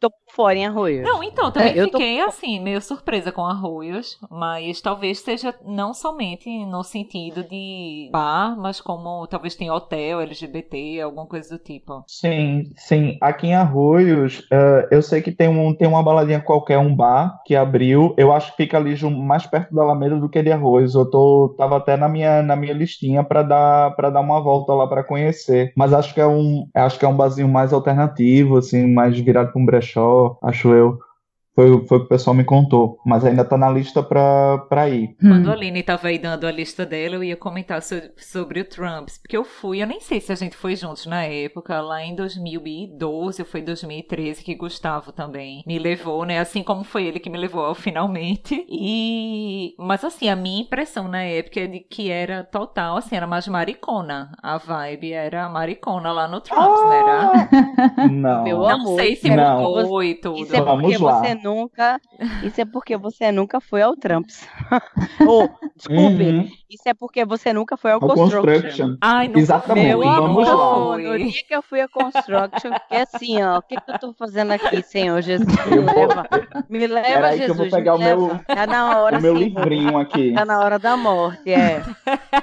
[SPEAKER 4] tô por fora em Arroios.
[SPEAKER 2] Não, então, também é, fiquei tô... assim, meio surpresa com Arroios, mas talvez seja não somente no sentido de bar, mas como talvez tem hotel, LGBT, alguma coisa do tipo.
[SPEAKER 5] Sim, sim. Aqui em Arroios, uh, eu sei que tem, um, tem uma baladinha qualquer, um bar que abriu, eu acho que fica ali mais perto da Alameda do que de Arroios. Eu tô, tava até na minha, na minha listinha para dar, pra dar uma volta lá para conhecer, mas acho que é um, acho que é um barzinho mais alternativo, assim, mais virado para um brechó, acho eu. Foi, foi o que o pessoal me contou, mas ainda tá na lista pra, pra ir.
[SPEAKER 2] Quando hum. a Aline tava aí dando a lista dela, eu ia comentar so, sobre o Trumps, porque eu fui, eu nem sei se a gente foi juntos na época, lá em 2012 ou foi 2013 que Gustavo também me levou, né? Assim como foi ele que me levou ao finalmente. *laughs* E mas assim, a minha impressão na época é de que era total, assim, era mais maricona. A vibe era maricona lá no Trumps, né?
[SPEAKER 5] Era... *laughs* Não.
[SPEAKER 4] Meu
[SPEAKER 2] não
[SPEAKER 4] amor,
[SPEAKER 2] sei se mudou e tudo.
[SPEAKER 4] Isso é porque você nunca. Isso é porque você nunca foi ao Trumps. Ou, *laughs* oh, desculpe, uhum. isso é porque você nunca foi ao, Construction. construction.
[SPEAKER 2] Ai,
[SPEAKER 5] não Exatamente,
[SPEAKER 4] meu
[SPEAKER 5] vamos
[SPEAKER 4] amor, lá. No dia que eu fui ao Construction, porque assim, ó, o que, que eu tô fazendo aqui, Senhor Jesus? Me leva. Me leva, Jesus.
[SPEAKER 5] que eu vou pegar o meu,
[SPEAKER 4] tá na hora,
[SPEAKER 5] o meu livrinho aqui.
[SPEAKER 4] Tá na hora da morte, é.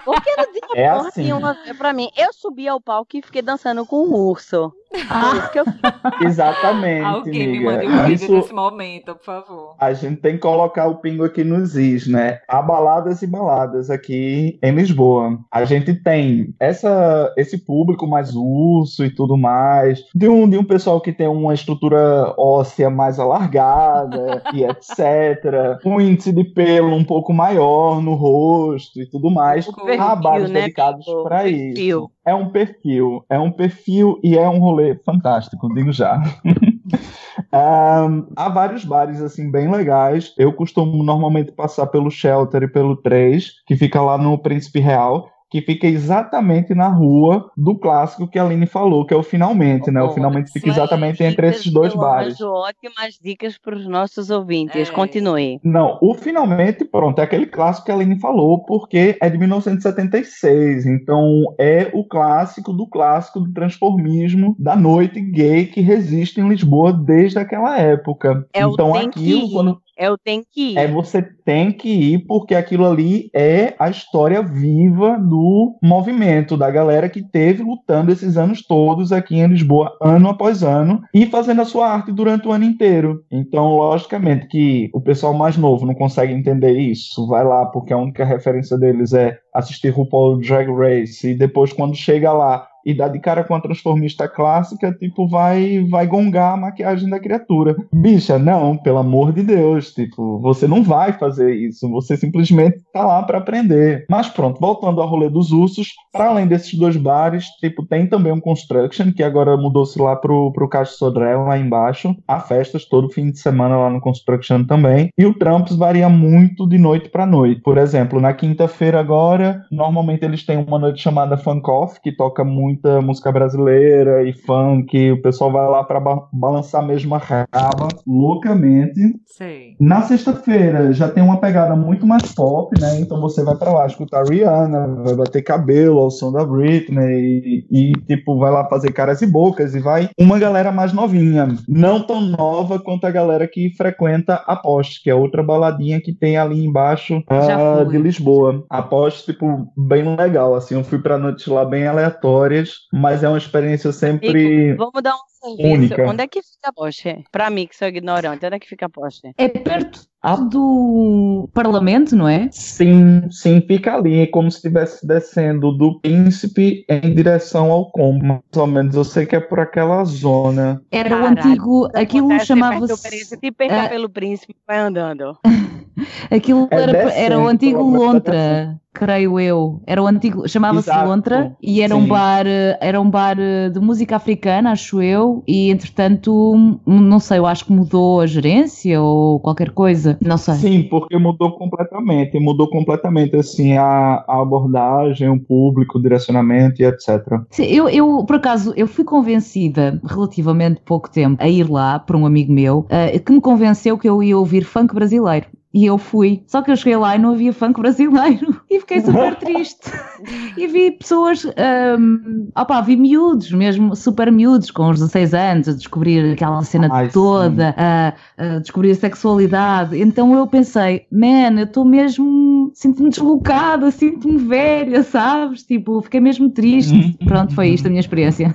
[SPEAKER 4] Porque no dia da
[SPEAKER 5] é
[SPEAKER 4] morte, assim. uma, pra mim, eu subi ao palco e fiquei dançando com o urso.
[SPEAKER 5] Ah. Eu... *laughs* Exatamente.
[SPEAKER 2] Alguém
[SPEAKER 5] amiga.
[SPEAKER 2] me mande um vídeo Isso... desse momento, por favor.
[SPEAKER 5] A gente tem que colocar o pingo aqui nos is, né? Há baladas e baladas aqui em Lisboa. A gente tem essa, esse público mais urso e tudo mais, de um, de um pessoal que tem uma estrutura óssea mais alargada e *laughs* etc. Um índice de pelo um pouco maior no rosto e tudo mais. Há bares né? dedicados para isso. É um perfil, é um perfil e é um rolê fantástico, digo já. *laughs* um, há vários bares assim bem legais. Eu costumo normalmente passar pelo Shelter e pelo 3, que fica lá no Príncipe Real que fica exatamente na rua do clássico que a Aline falou, que é o Finalmente, né? O Finalmente fica exatamente entre esses dois bares.
[SPEAKER 4] Ótimas dicas para os nossos ouvintes. É. Continue.
[SPEAKER 5] Não, o Finalmente, pronto, é aquele clássico que a Aline falou, porque é de 1976. Então, é o clássico do clássico do transformismo da noite gay que resiste em Lisboa desde aquela época.
[SPEAKER 4] É
[SPEAKER 5] então,
[SPEAKER 4] aquilo, quando é o tem que ir.
[SPEAKER 5] É você tem que ir, porque aquilo ali é a história viva do movimento, da galera que teve lutando esses anos todos aqui em Lisboa, ano após ano, e fazendo a sua arte durante o ano inteiro. Então, logicamente, que o pessoal mais novo não consegue entender isso, vai lá, porque a única referência deles é assistir RuPaul Drag Race, e depois, quando chega lá, e dá de cara com a transformista clássica, tipo, vai vai gongar a maquiagem da criatura. Bicha, não, pelo amor de Deus, tipo, você não vai fazer isso, você simplesmente tá lá para aprender. Mas pronto, voltando ao rolê dos ursos, para além desses dois bares, tipo, tem também um Construction, que agora mudou-se lá pro, pro Caixa Sodré, lá embaixo. Há festas todo fim de semana lá no Construction também. E o Tramps varia muito de noite para noite. Por exemplo, na quinta-feira agora, normalmente eles têm uma noite chamada Funk Off, que toca muito muita música brasileira e funk, o pessoal vai lá para ba balançar mesmo a raba loucamente.
[SPEAKER 2] Sim.
[SPEAKER 5] Na sexta-feira já tem uma pegada muito mais pop, né? Então você vai para lá escutar Rihanna, vai bater cabelo ao som da Britney e, e, tipo vai lá fazer caras e bocas e vai uma galera mais novinha, não tão nova quanto a galera que frequenta a Post, que é outra baladinha que tem ali embaixo uh, de Lisboa. A Post tipo bem legal, assim, eu fui para noites lá bem aleatórias mas é uma experiência sempre.
[SPEAKER 4] Vamos dar um serviço.
[SPEAKER 5] Única.
[SPEAKER 4] Onde é que fica a Porsche? Pra mim, que sou ignorante, onde é que fica a Porsche?
[SPEAKER 6] É perto do Parlamento, não é?
[SPEAKER 5] Sim, sim, fica ali, é como se estivesse descendo do Príncipe em direção ao Combo. Mais ou menos, eu sei que é por aquela zona.
[SPEAKER 6] Era o
[SPEAKER 4] Caralho,
[SPEAKER 6] antigo. Aquilo
[SPEAKER 4] Acontece perto do
[SPEAKER 6] chamava-se.
[SPEAKER 4] príncipe,
[SPEAKER 6] Ah.
[SPEAKER 4] pelo príncipe, vai andando. *laughs*
[SPEAKER 6] Aquilo
[SPEAKER 5] É
[SPEAKER 6] era, era o antigo Lontra, creio eu. Era o antigo, chamava-se Lontra e era um
[SPEAKER 5] sim.
[SPEAKER 6] bar, eh, era um bar eh, de música africana, acho eu, e entretanto, hum, não sei, eu acho que mudou a gerência ou qualquer coisa, não sei.
[SPEAKER 5] Sim, porque mudou completamente, mudou completamente assim a, a abordagem, o público, o direcionamento e etc.
[SPEAKER 6] Sim, Eu, eu, por acaso, eu fui convencida relativamente pouco tempo a ir lá por um amigo meu eh, que me convenceu que eu ia ouvir funk brasileiro. E eu fui. Só que eu cheguei lá e não havia funk brasileiro. *laughs* E fiquei super triste. E vi pessoas. Um, opá, vi miúdos, mesmo super miúdos, com uns 16 anos, a descobrir aquela cena
[SPEAKER 5] Ai,
[SPEAKER 6] toda, a, a descobrir a sexualidade. Então eu pensei, man, eu estou mesmo. Sinto-me deslocada, sinto-me velha, sabes? Tipo, fiquei mesmo triste. Pronto, foi isto a minha experiência.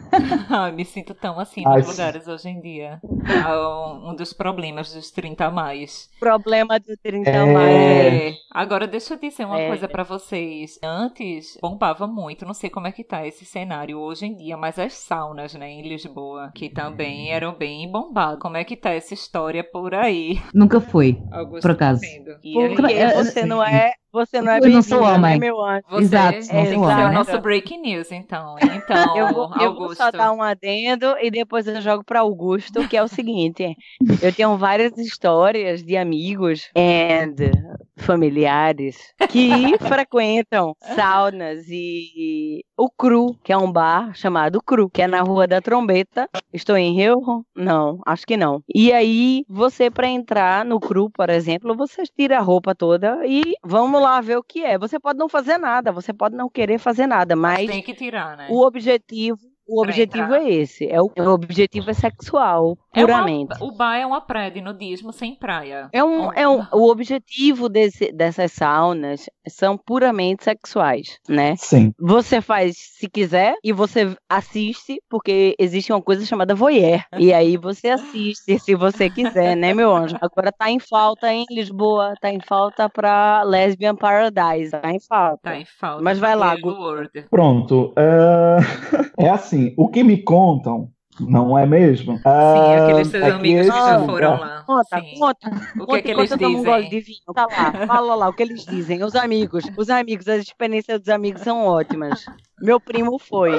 [SPEAKER 2] Ai, *laughs* me sinto tão assim
[SPEAKER 5] Ai,
[SPEAKER 2] nos lugares hoje em dia. É um dos problemas dos 30 a mais.
[SPEAKER 4] Problema do 30
[SPEAKER 5] É.
[SPEAKER 2] É. Agora, deixa eu dizer uma
[SPEAKER 4] É.
[SPEAKER 2] coisa pra vocês. Antes, bombava muito, não sei como é que tá esse cenário hoje em dia, mas as saunas, né, em Lisboa, que também eram bem bombadas. Como é que tá essa história por aí?
[SPEAKER 6] Nunca fui.
[SPEAKER 2] Augusto
[SPEAKER 6] Por acaso.
[SPEAKER 2] E
[SPEAKER 4] Porque
[SPEAKER 6] É,
[SPEAKER 4] você não é, você não é
[SPEAKER 6] Eu não sou homem.
[SPEAKER 4] né, meu anjo?
[SPEAKER 2] você
[SPEAKER 6] Exato,
[SPEAKER 2] tem
[SPEAKER 6] não
[SPEAKER 2] que
[SPEAKER 6] sou homem.
[SPEAKER 2] o nosso breaking news, então. *laughs* Então,
[SPEAKER 4] Eu vou, eu vou só dar um adendo e depois eu jogo para Augusto, que é o seguinte: eu tenho várias histórias de amigos and familiares que *laughs* frequentam saunas e o Cru, que é um bar chamado Cru, que é na Rua da Trombeta. Estou em erro? Não, acho que não. E aí, você para entrar no Cru, por exemplo, você tira a roupa toda e vamos lá ver o que é. Você pode não fazer nada, você pode não querer fazer nada,
[SPEAKER 2] Mas tem que tirar, né?
[SPEAKER 4] o objetivo, o objetivo
[SPEAKER 2] entrar.
[SPEAKER 4] é esse. É o, o objetivo é sexual,
[SPEAKER 2] É uma-
[SPEAKER 4] puramente.
[SPEAKER 2] o bar é uma praia de nudismo sem praia.
[SPEAKER 4] É um, é um, o objetivo desse, dessas saunas são puramente sexuais, né?
[SPEAKER 5] Sim.
[SPEAKER 4] Você faz se quiser e você assiste, porque existe uma coisa chamada voyeur. E aí você assiste se você quiser, né, meu anjo? Agora tá em falta em Lisboa, tá em falta pra Lesbian Paradise, tá em falta.
[SPEAKER 2] Tá em falta.
[SPEAKER 4] Mas vai lá.
[SPEAKER 5] Pronto. é, *laughs* é assim, o que me contam, não é mesmo?
[SPEAKER 2] Sim,
[SPEAKER 5] Ah,
[SPEAKER 2] aqueles seus
[SPEAKER 5] é que
[SPEAKER 2] amigos que já foram
[SPEAKER 5] lugar-
[SPEAKER 2] lá.
[SPEAKER 4] Conta,
[SPEAKER 2] Sim.
[SPEAKER 4] conta.
[SPEAKER 2] O que é que eles
[SPEAKER 4] tomo um gole
[SPEAKER 2] dizem?
[SPEAKER 4] de vinho. Tá lá, fala lá o que eles dizem. Os amigos, os amigos, as experiências dos amigos são ótimas. Meu primo foi.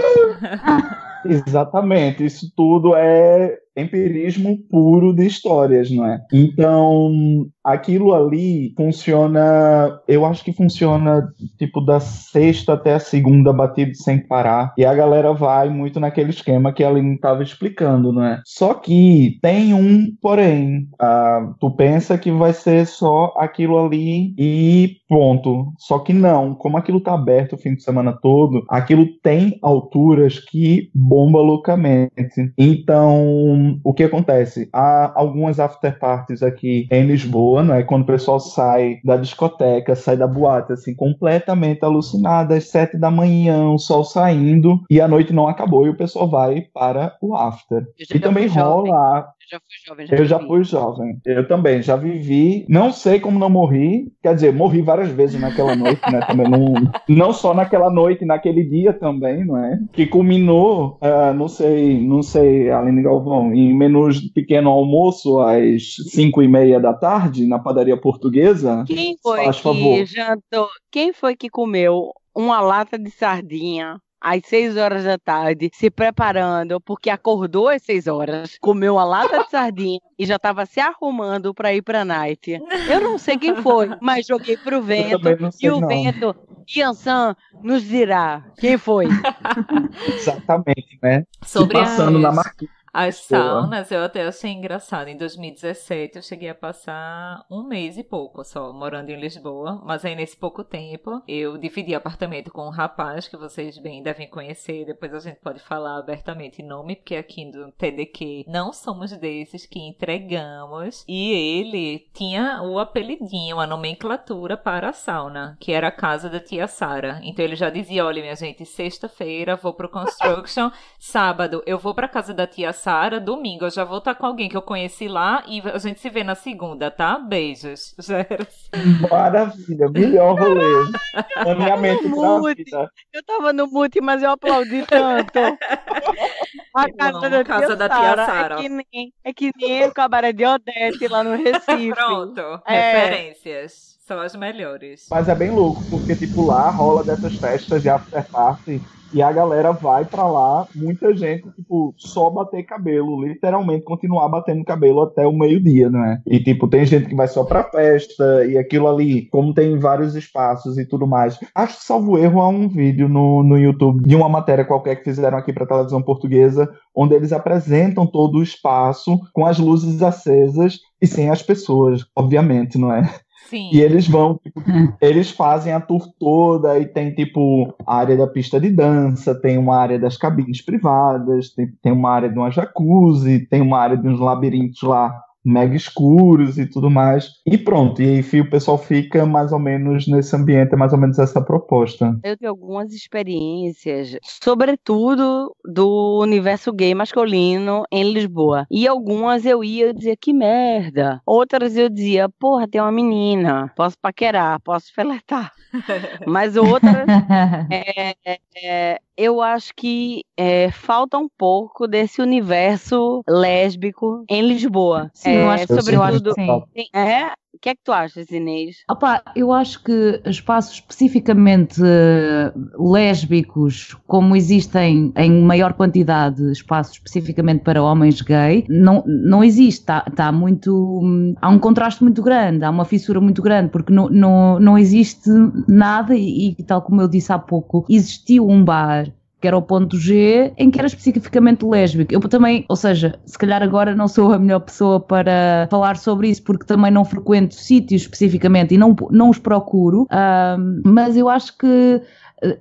[SPEAKER 5] Exatamente, isso tudo é empirismo puro de histórias, não é? Então, aquilo ali funciona, eu acho que funciona tipo da sexta até a segunda batida sem parar, e a galera vai muito naquele esquema que a Aline estava explicando, não é? Só que tem um porém, ah, tu pensa que vai ser só aquilo ali e ponto, só que não, como aquilo tá aberto o fim de semana todo, aquilo tem alturas que bomba loucamente. Então, o que acontece? Há algumas after parties aqui em Lisboa, não é? Quando o pessoal sai da discoteca, sai da boate, assim, completamente alucinado, às sete da manhã, o sol saindo, e a noite não acabou, e o pessoal vai para o after. E também rola
[SPEAKER 4] já fui jovem,
[SPEAKER 5] eu já
[SPEAKER 4] vivi.
[SPEAKER 5] fui jovem. Eu também, já vivi. Não sei como não morri. Quer dizer, morri várias vezes naquela noite, né? Também não, não só naquela noite, naquele dia também, não é? Que culminou, ah, não sei, não sei, Aline Galvão, em menus de pequeno almoço às cinco e meia da tarde, na padaria portuguesa.
[SPEAKER 4] Quem foi
[SPEAKER 5] Faz
[SPEAKER 4] que
[SPEAKER 5] favor.
[SPEAKER 4] jantou? Quem foi que comeu uma lata de sardinha? Às seis horas da tarde, se preparando, porque acordou às seis horas, comeu uma lata de sardinha e já estava se arrumando para ir para night. Eu não sei quem foi, mas joguei pro vento e o
[SPEAKER 5] não.
[SPEAKER 4] vento, Yansan, nos dirá quem foi. *laughs*
[SPEAKER 5] Exatamente, né?
[SPEAKER 2] Sobre
[SPEAKER 5] passando
[SPEAKER 2] as,
[SPEAKER 5] na marquinha.
[SPEAKER 2] As saunas eu até achei engraçado. Em 2017 eu cheguei a passar um mês e pouco só morando em Lisboa, mas aí nesse pouco tempo eu dividi apartamento com um rapaz que vocês bem devem conhecer. Depois a gente pode falar abertamente nome, porque aqui no TDQ não somos desses que entregamos. E ele tinha o apelidinho, a nomenclatura para a sauna, que era a casa da tia Sara. Então ele já dizia: olha, minha gente, sexta-feira vou pro Construction, *laughs* sábado eu vou pra casa da tia Sara, domingo eu já vou estar com alguém que eu conheci lá e a gente se vê na segunda, tá? Beijos. *laughs*
[SPEAKER 5] Maravilha, melhor rolê. *laughs* Caminhamento pra vida.
[SPEAKER 4] Eu tava no mute, mas eu aplaudi tanto. *laughs* A casa, da,
[SPEAKER 2] casa
[SPEAKER 4] tia
[SPEAKER 2] da tia
[SPEAKER 4] Sara
[SPEAKER 2] Sara.
[SPEAKER 4] É que, nem, é que nem o cabaré de Odete lá no Recife.
[SPEAKER 2] Pronto,
[SPEAKER 4] É.
[SPEAKER 2] referências. As melhores.
[SPEAKER 5] Mas é bem louco, porque, tipo, lá rola dessas festas de after party e a galera vai pra lá, muita gente, tipo, só bater cabelo, literalmente continuar batendo cabelo até o meio-dia, né? E, tipo, tem gente que vai só pra festa e aquilo ali, como tem vários espaços e tudo mais. Acho que, salvo erro, há um vídeo no, no YouTube de uma matéria qualquer que fizeram aqui pra televisão portuguesa, onde eles apresentam todo o espaço com as luzes acesas e sem as pessoas, obviamente, não é?
[SPEAKER 2] Sim.
[SPEAKER 5] E eles vão, tipo, *laughs* eles fazem a tour toda e tem, tipo, a área da pista de dança, tem uma área das cabines privadas, tem, tem uma área de uma jacuzzi, tem uma área de uns labirintos lá mega escuros e tudo mais. E pronto, e aí o pessoal fica mais ou menos nesse ambiente, é mais ou menos essa proposta.
[SPEAKER 4] Eu tenho algumas experiências, sobretudo do universo gay masculino em Lisboa. E algumas eu ia e dizia, que merda. Outras eu dizia, porra, tem uma menina, posso paquerar, posso *laughs* flertar. *laughs* Mas outras, *laughs* é, é, eu acho que é, falta um pouco desse universo lésbico em Lisboa.
[SPEAKER 6] Sim, eu
[SPEAKER 4] É,
[SPEAKER 6] acho que
[SPEAKER 5] Eu
[SPEAKER 6] acho
[SPEAKER 4] sobretudo.
[SPEAKER 6] que sim.
[SPEAKER 4] É? Que é que tu achas, Inês?
[SPEAKER 6] Opa, eu acho que espaços especificamente eh, lésbicos, como existem em maior quantidade espaços especificamente para homens gay, não, não existe. Está tá muito. hum, Há um contraste muito grande, há uma fissura muito grande, porque não, não, não existe nada, e, e tal como eu disse há pouco, existiu um bar que era o ponto G, em que era especificamente lésbico. Eu também, ou seja, se calhar agora não sou a melhor pessoa para falar sobre isso, porque também não frequento sítios especificamente e não, não os procuro, ahm, mas eu acho que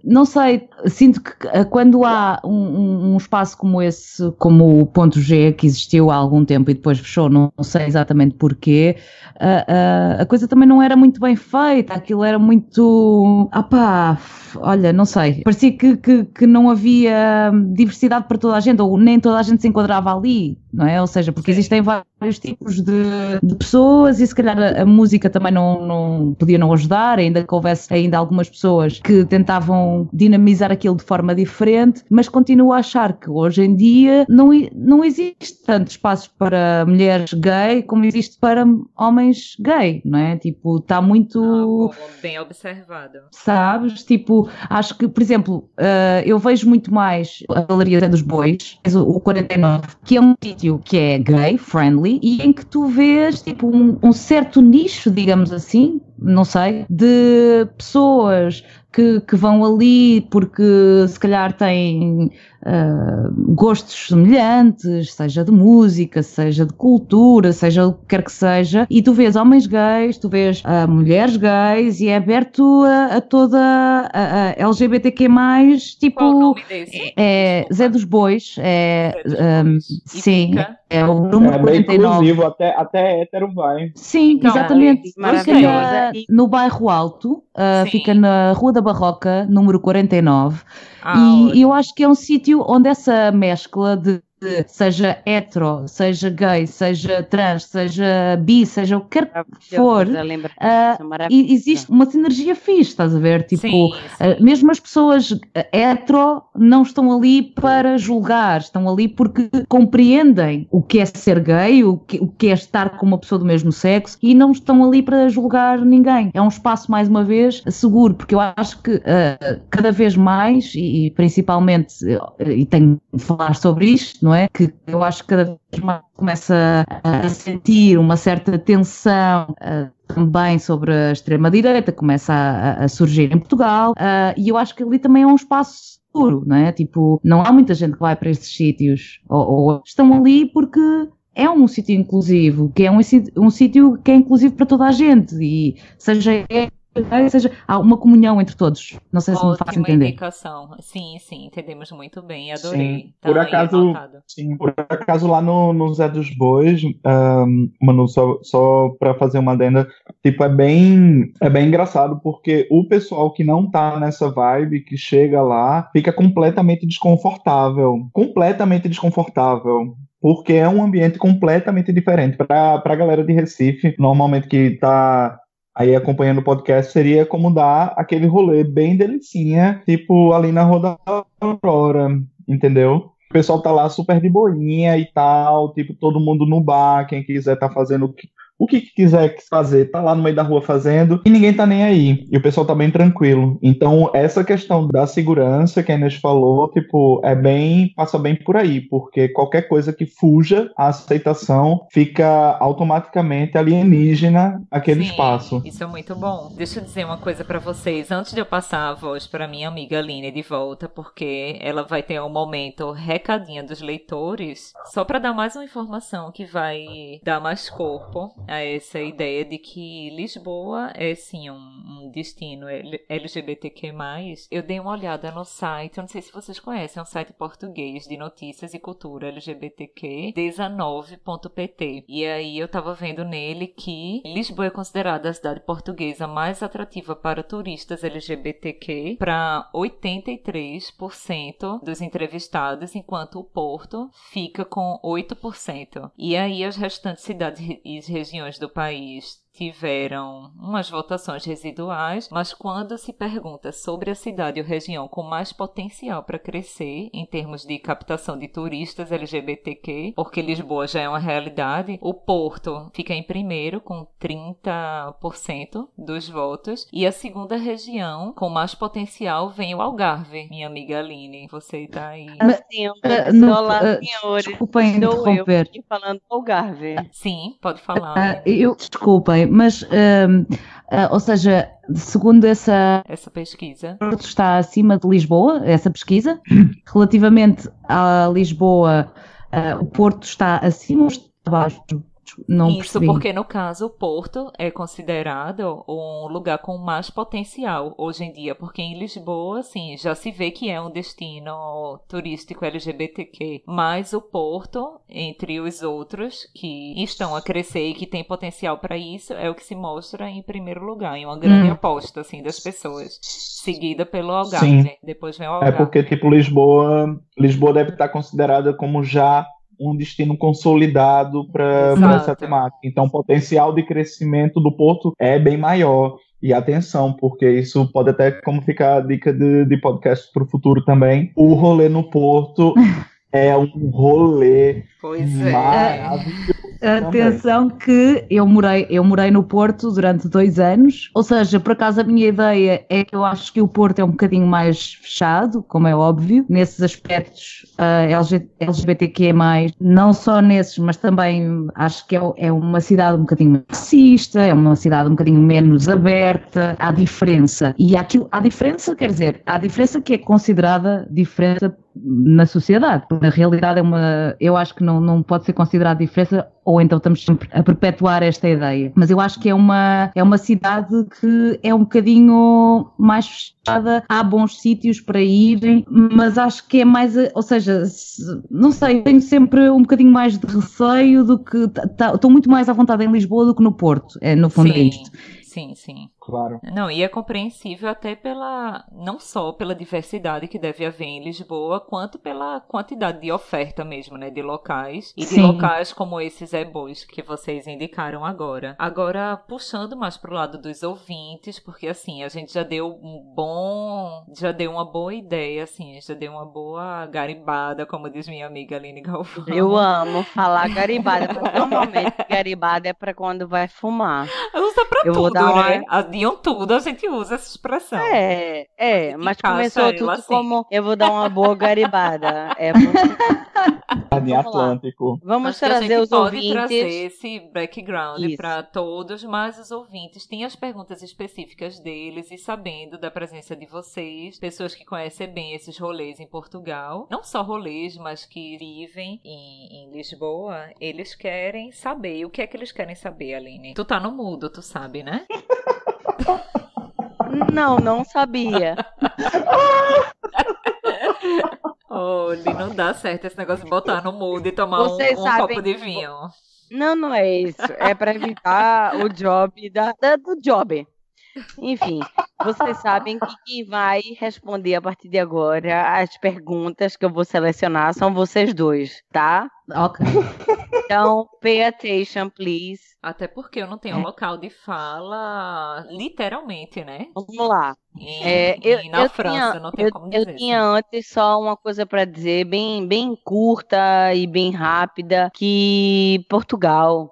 [SPEAKER 6] não sei, sinto que eh, quando há um, um- espaço como esse, como o ponto G, que existiu há algum tempo e depois fechou, não, sei exatamente porquê, ah, ah, a coisa também não era muito bem feita, aquilo era muito. Ah pá, olha, não sei. Parecia que, que, que não havia diversidade para toda a gente, ou nem toda a gente se enquadrava ali, não é? Ou seja, porque existem vários tipos de, de pessoas e se calhar a, a música também não, não podia não ajudar, ainda que houvesse ainda algumas pessoas que tentavam dinamizar aquilo de forma diferente, mas continuo a achar que hoje em dia não, não existe tanto espaço para mulheres gay como existe para homens gay, não é? Tipo, está muito
[SPEAKER 2] Ah, bom, bem observado.
[SPEAKER 6] sabes? Tipo, acho que, por exemplo, eh, eu vejo muito mais a Galeria dos Bois, o 49, que é um sítio que é gay, friendly, e em que tu vês, tipo, um, um certo nicho, digamos assim, não sei, de pessoas que, que vão ali porque se calhar têm ah, gostos semelhantes, seja de música, seja de cultura, seja o que quer que seja, e tu vês homens gays, tu vês ah, mulheres gays, e é aberto a, a toda a, a LGBTQ+, tipo...
[SPEAKER 2] Qual o nome desse?
[SPEAKER 6] É Zé dos Bois, é,
[SPEAKER 2] Zé dos
[SPEAKER 6] um,
[SPEAKER 2] Bois. E
[SPEAKER 6] sim,
[SPEAKER 2] fica?
[SPEAKER 6] é o número
[SPEAKER 5] É bem
[SPEAKER 6] 49.
[SPEAKER 5] inclusivo, até, até hétero vai.
[SPEAKER 6] Sim,
[SPEAKER 2] Então,
[SPEAKER 6] exatamente.
[SPEAKER 4] maravilhosa.
[SPEAKER 6] Fica no bairro Alto, uh, fica na Rua da Barroca, número 49.
[SPEAKER 2] Ah,
[SPEAKER 6] e
[SPEAKER 2] ótimo.
[SPEAKER 6] eu acho que é um sítio onde essa mescla de seja hetero, seja gay, seja trans, seja bi, seja o que quer que for, ah,
[SPEAKER 4] é
[SPEAKER 6] e existe uma sinergia fixe, estás a ver? Tipo,
[SPEAKER 2] Sim,
[SPEAKER 6] Uh,
[SPEAKER 2] sim.
[SPEAKER 6] mesmo as pessoas uh, hetero não estão ali para julgar, estão ali porque compreendem o que é ser gay, o que, o que é estar com uma pessoa do mesmo sexo e não estão ali para julgar ninguém. É um espaço, mais uma vez, seguro, porque eu acho que uh, cada vez mais, e, e principalmente, uh, e tenho de falar sobre isto, não é? Que eu acho que cada vez mais começa a sentir uma certa tensão. uh, também sobre a extrema-direita, começa a, a- surgir em Portugal, ah, e eu acho que ali também é um espaço futuro, não é? Tipo, não há muita gente que vai para esses sítios, ou, ou estão ali porque é um sítio inclusivo, que é um, um sítio que é inclusivo para toda a gente, e seja seja, há uma comunhão entre todos. Não sei se Ótima me faço entender.
[SPEAKER 2] indicação. Sim, sim, entendemos muito bem. Adorei.
[SPEAKER 5] Sim, tá por acaso, sim, por acaso lá no, no Zé dos Bois, um, Manu, só, só para fazer uma adenda, tipo, é bem, é bem engraçado porque o pessoal que não tá nessa vibe, que chega lá, fica completamente desconfortável. Completamente desconfortável porque é um ambiente completamente diferente. Para a galera de Recife, normalmente que está aí acompanhando o podcast, seria como dar aquele rolê bem delicinha, tipo ali na Rua da Aurora, entendeu? O pessoal tá lá super de boinha e tal, tipo, todo mundo no bar, quem quiser tá fazendo o que quiser fazer, tá lá no meio da rua fazendo e ninguém tá nem aí. E o pessoal tá bem tranquilo. Então, essa questão da segurança que a Inês falou, tipo, é bem, passa bem por aí, porque qualquer coisa que fuja a aceitação fica automaticamente alienígena aquele
[SPEAKER 2] Sim,
[SPEAKER 5] espaço.
[SPEAKER 2] Isso é muito bom. Deixa eu dizer uma coisa para vocês, antes de eu passar a voz para minha amiga Aline de volta, porque ela vai ter um momento recadinha dos leitores, só para dar mais uma informação que vai dar mais corpo a essa ideia de que Lisboa é sim um, um destino LGBTQ+. Eu dei uma olhada no site, eu não sei se vocês conhecem, é um site português de notícias e cultura LGBTQ 19.pt. E aí eu tava vendo nele que Lisboa é considerada a cidade portuguesa mais atrativa para turistas LGBTQ para 83% dos entrevistados, enquanto o Porto fica com 8%. E aí as restantes cidades e regiões regiões do país tiveram umas votações residuais, mas quando se pergunta sobre a cidade ou região com mais potencial para crescer em termos de captação de turistas LGBTQ, porque Lisboa já é uma realidade, o Porto fica em primeiro com 30% dos votos e a segunda região com mais potencial vem o Algarve. Minha amiga Aline, você está aí.
[SPEAKER 4] Assim, uh, Olá, uh, senhores.
[SPEAKER 6] Desculpem interromper.
[SPEAKER 4] Eu falando Algarve.
[SPEAKER 2] Sim, pode falar.
[SPEAKER 6] Uh, eu, mas, uh, uh, ou seja, segundo essa,
[SPEAKER 2] essa pesquisa,
[SPEAKER 6] está acima de Lisboa, essa pesquisa, *clears throat* relativamente a Lisboa, uh, o Porto está acima ou está abaixo? Não
[SPEAKER 2] Isso
[SPEAKER 6] percebi.
[SPEAKER 2] porque, no caso, o Porto é considerado um lugar com mais potencial hoje em dia, porque em Lisboa, assim, já se vê que é um destino turístico LGBTQ, mas o Porto, entre os outros que estão a crescer e que tem potencial para isso, é o que se mostra em primeiro lugar, em uma grande hum. aposta, assim, das pessoas, seguida pelo Algarve. Sim. Depois vem o é Algarve.
[SPEAKER 5] É porque, tipo, Lisboa, Lisboa deve estar considerada como já um destino consolidado para essa temática. Então, o potencial de crescimento do porto é bem maior. E atenção, porque isso pode até como ficar a dica de, de podcast para o futuro também. O rolê no porto *laughs* é um rolê
[SPEAKER 2] pois é.
[SPEAKER 5] maravilhoso.
[SPEAKER 6] Atenção que eu morei, eu morei no Porto durante dois anos, ou seja, por acaso a minha ideia é que eu acho que o Porto é um bocadinho mais fechado, como é óbvio, nesses aspectos uh, LGBTQ+, não só nesses, mas também acho que é, é uma cidade um bocadinho mais racista, é uma cidade um bocadinho menos aberta, há diferença. E aquilo, há diferença, quer dizer, há diferença que é considerada diferença na sociedade. Na realidade é uma, eu acho que não, não pode ser considerada diferença ou então estamos sempre a perpetuar esta ideia. Mas eu acho que é uma, é uma cidade que é um bocadinho mais fechada, há bons sítios para irem, mas acho que é mais, ou seja, não sei, tenho sempre um bocadinho mais de receio do que, estou muito mais à vontade em Lisboa do que no Porto, é, no fundo é Sim. é isto.
[SPEAKER 2] Sim, sim.
[SPEAKER 5] Claro.
[SPEAKER 2] Não, e é compreensível até pela não só pela diversidade que deve haver em Lisboa, quanto pela quantidade de oferta mesmo, né, de locais e sim. de locais como esses ebos que vocês indicaram agora. Agora, puxando mais pro lado dos ouvintes, porque assim, a gente já deu um bom, já deu uma boa ideia, assim, já deu uma boa garibada, como diz minha amiga Aline Galvão.
[SPEAKER 4] Eu amo falar garibada, porque normalmente garibada é para quando vai fumar.
[SPEAKER 2] Usa pra Eu tudo, uma... né? Adiam tudo, a gente usa essa expressão.
[SPEAKER 4] É, é, mas começou tudo assim. como eu vou dar uma boa garibada. É Vamos. *laughs*
[SPEAKER 5] Atlântico.
[SPEAKER 4] Vamos
[SPEAKER 2] Acho que a
[SPEAKER 4] trazer
[SPEAKER 2] gente
[SPEAKER 4] os
[SPEAKER 2] pode
[SPEAKER 4] ouvintes.
[SPEAKER 2] trazer esse background para todos, mas os ouvintes têm as perguntas específicas deles e sabendo da presença de vocês, pessoas que conhecem bem esses rolês em Portugal, não só rolês, mas que vivem em, em Lisboa, eles querem saber. O que é que eles querem saber, Aline? Tu tá no mudo, tu sabe, né? *laughs*
[SPEAKER 4] Não, não sabia. *laughs*
[SPEAKER 2] Olha, não dá certo esse negócio de botar no mudo e tomar um,
[SPEAKER 4] Vocês
[SPEAKER 2] um
[SPEAKER 4] sabem
[SPEAKER 2] copo de vinho.
[SPEAKER 4] Não, não é isso. É para evitar o job da, da- do job. Enfim, vocês sabem que quem vai responder a partir de agora as perguntas que eu vou selecionar são vocês dois, tá?
[SPEAKER 6] Ok.
[SPEAKER 4] Então, pay attention, please.
[SPEAKER 2] Até porque eu não tenho
[SPEAKER 6] É.
[SPEAKER 2] local de fala, literalmente, né?
[SPEAKER 4] Vamos lá.
[SPEAKER 2] Em,
[SPEAKER 4] É, eu,
[SPEAKER 2] na
[SPEAKER 4] eu
[SPEAKER 2] França,
[SPEAKER 4] tinha,
[SPEAKER 2] não tem
[SPEAKER 4] eu,
[SPEAKER 2] como
[SPEAKER 4] eu
[SPEAKER 2] dizer.
[SPEAKER 4] tinha antes só uma coisa para dizer, bem, bem curta e bem rápida, que Portugal,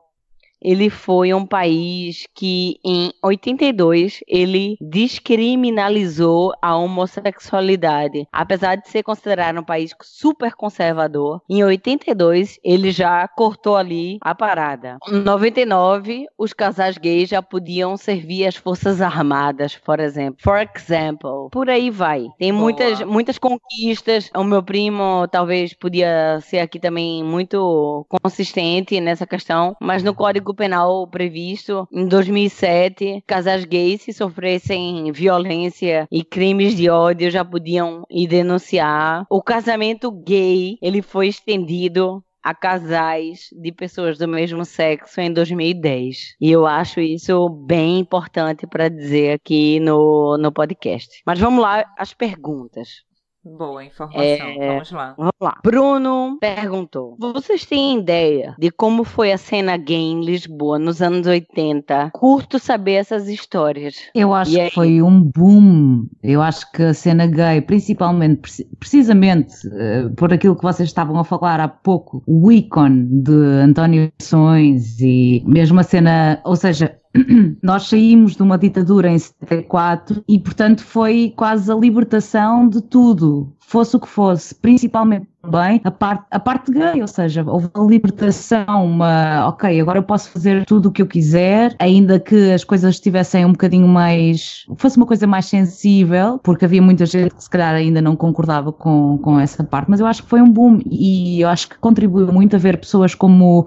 [SPEAKER 4] ele foi um país que em 82 ele descriminalizou a homossexualidade. Apesar de ser considerado um país super conservador, em 82 ele já cortou ali a parada. Em 99 os casais gays já podiam servir as forças armadas, por exemplo. For example, por aí vai. Tem
[SPEAKER 2] Boa.
[SPEAKER 4] muitas muitas conquistas. O meu primo talvez podia ser aqui também muito consistente nessa questão, mas no Código Penal previsto em 2007, casais gays se sofressem violência e crimes de ódio já podiam ir denunciar. O casamento gay, ele foi estendido a casais de pessoas do mesmo sexo em 2010. E eu acho isso bem importante para dizer aqui no, no podcast. Mas vamos lá, as perguntas.
[SPEAKER 2] Boa informação,
[SPEAKER 4] É,
[SPEAKER 2] vamos lá.
[SPEAKER 4] Vamos lá. Bruno perguntou: Vocês têm ideia de como foi a cena gay em Lisboa nos anos 80? Curto saber essas histórias.
[SPEAKER 6] Eu acho
[SPEAKER 4] E aí?
[SPEAKER 6] que foi um boom. Eu acho que a cena gay, principalmente, preci- precisamente eh, por aquilo que vocês estavam a falar há pouco, o ícone de António Sons e mesmo a cena, ou seja, *clears throat* nós saímos de uma ditadura em 74 e, portanto, foi quase a libertação de tudo, fosse o que fosse, principalmente também a parte, a parte gay, ou seja, houve uma libertação, uma, ok, agora eu posso fazer tudo o que eu quiser, ainda que as coisas estivessem um bocadinho mais, fosse uma coisa mais sensível, porque havia muita gente que se calhar ainda não concordava com, com essa parte, mas eu acho que foi um boom e eu acho que contribuiu muito a ver pessoas como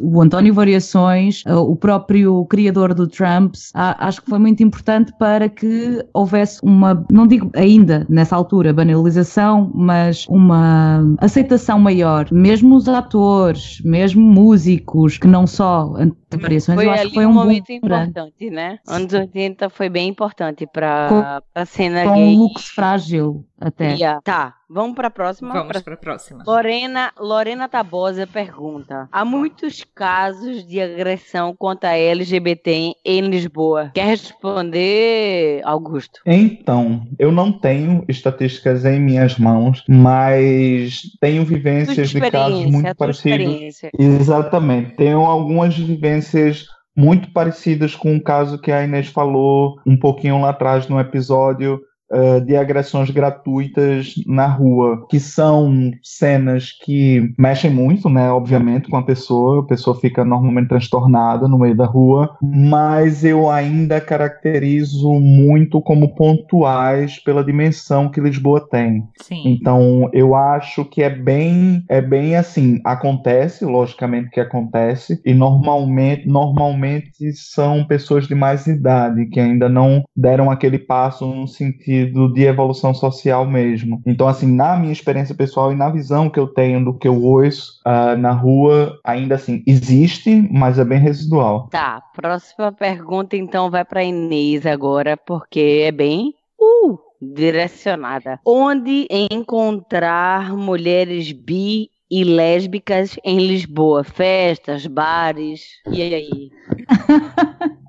[SPEAKER 6] o António Variações, uh, o próprio criador do Trumps, acho que foi muito importante para que houvesse uma, não digo ainda nessa altura banalização, mas uma aceitação maior, mesmo os atores, mesmo músicos, que não só Variações,
[SPEAKER 4] Foi
[SPEAKER 6] eu acho
[SPEAKER 4] ali
[SPEAKER 6] que foi
[SPEAKER 4] um
[SPEAKER 6] um
[SPEAKER 4] momento
[SPEAKER 6] boom
[SPEAKER 4] importante, né? Anos 80 foi bem importante para a cena
[SPEAKER 6] Com
[SPEAKER 4] gay.
[SPEAKER 6] um look frágil até.
[SPEAKER 4] Yeah. Tá, vamos para a próxima.
[SPEAKER 2] Vamos
[SPEAKER 4] Pra-
[SPEAKER 2] para a próxima.
[SPEAKER 4] Lorena, Lorena Tabosa pergunta: Há muitos casos de agressão contra LGBT em Lisboa. Quer responder, Augusto?
[SPEAKER 5] Então, eu não tenho estatísticas em minhas mãos, mas tenho vivências de casos muito parecidos. Exatamente. Tenho algumas vivências muito parecidas com o caso que a Inês falou um pouquinho lá atrás no episódio eh, de agressões gratuitas na rua, que são cenas que mexem muito, né, obviamente, com a pessoa, a pessoa fica normalmente transtornada no meio da rua, mas eu ainda caracterizo muito como pontuais pela dimensão que Lisboa tem.
[SPEAKER 2] Sim.
[SPEAKER 5] Então, eu acho que é bem, é bem assim, acontece, logicamente que acontece, e normalmente, normalmente são pessoas de mais idade que ainda não deram aquele passo no sentido de evolução social mesmo. Então, assim, na minha experiência pessoal e na visão que eu tenho do que eu ouço ah, na rua, ainda assim, existe, mas é bem residual.
[SPEAKER 4] Tá, próxima pergunta então vai para Inês agora, porque é bem uh, direcionada. Onde encontrar mulheres bi e lésbicas em Lisboa? Festas, bares, e aí? *laughs*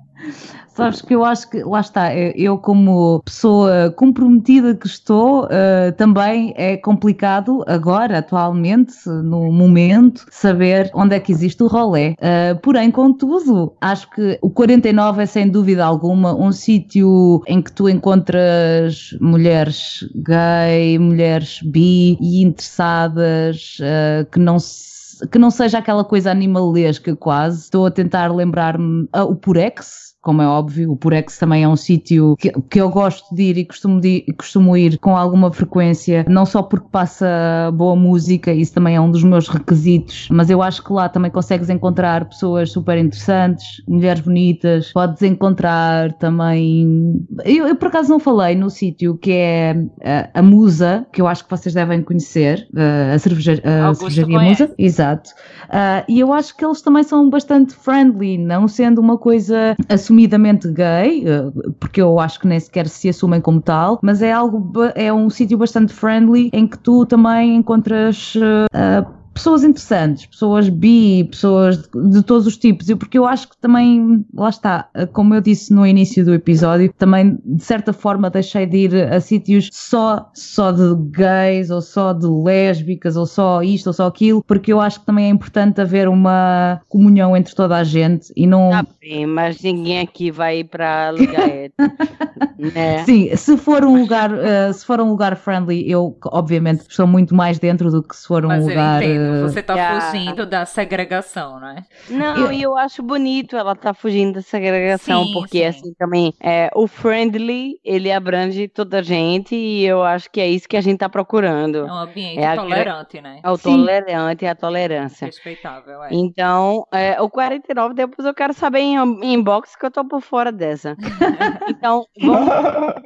[SPEAKER 6] Sabes que eu acho que, lá está, eu como pessoa comprometida que estou, uh, também é complicado agora, atualmente, no momento, saber onde é que existe o rolé. Uh, porém, contudo, acho que o 49 é sem dúvida alguma um sítio em que tu encontras mulheres gay, mulheres bi e interessadas, uh, que não se que não seja aquela coisa animalesca quase. Estou a tentar lembrar-me uh, o Purex, como é óbvio. O Purex também é um sítio que, que eu gosto de ir e costumo, de, costumo ir com alguma frequência, não só porque passa boa música, isso também é um dos meus requisitos, mas eu acho que lá também consegues encontrar pessoas super interessantes, mulheres bonitas, podes encontrar também. Eu, eu por acaso não falei no sítio que é a, a, Musa, que eu acho que vocês devem conhecer, a, cerveja, a cervejaria Musa, exato. Uh, e eu acho que eles também são bastante friendly, não sendo uma coisa assumidamente gay, eh, porque eu acho que nem sequer se assumem como tal, mas é algo, é um sítio bastante friendly em que tu também encontras uh, pessoas interessantes, pessoas bi, pessoas de, de, todos os tipos, e porque eu acho que também, lá está, como eu disse no início do episódio, também de certa forma deixei de ir a sítios só, só de gays, ou só de lésbicas, ou só isto, ou só aquilo, porque eu acho que também é importante haver uma comunhão entre toda a gente e não.
[SPEAKER 4] Ah, bem, mas ninguém aqui vai ir para lugar *laughs*
[SPEAKER 6] né? Sim, se for um lugar, uh, se for um lugar friendly, eu obviamente estou muito mais dentro do que se for um mas lugar.
[SPEAKER 2] Você tá yeah. fugindo da segregação, né?
[SPEAKER 4] Não, e eu... acho bonito ela tá fugindo da segregação, sim, porque sim. assim também é, o friendly, ele abrange toda a gente e eu acho que é isso que a gente tá procurando.
[SPEAKER 2] É um ambiente é tolerante, a, né?
[SPEAKER 4] É o sim. tolerante e a tolerância.
[SPEAKER 2] Respeitável, é.
[SPEAKER 4] Então, é, o 49, depois eu quero saber em, em inbox que eu tô por fora dessa. *laughs* então, vamos,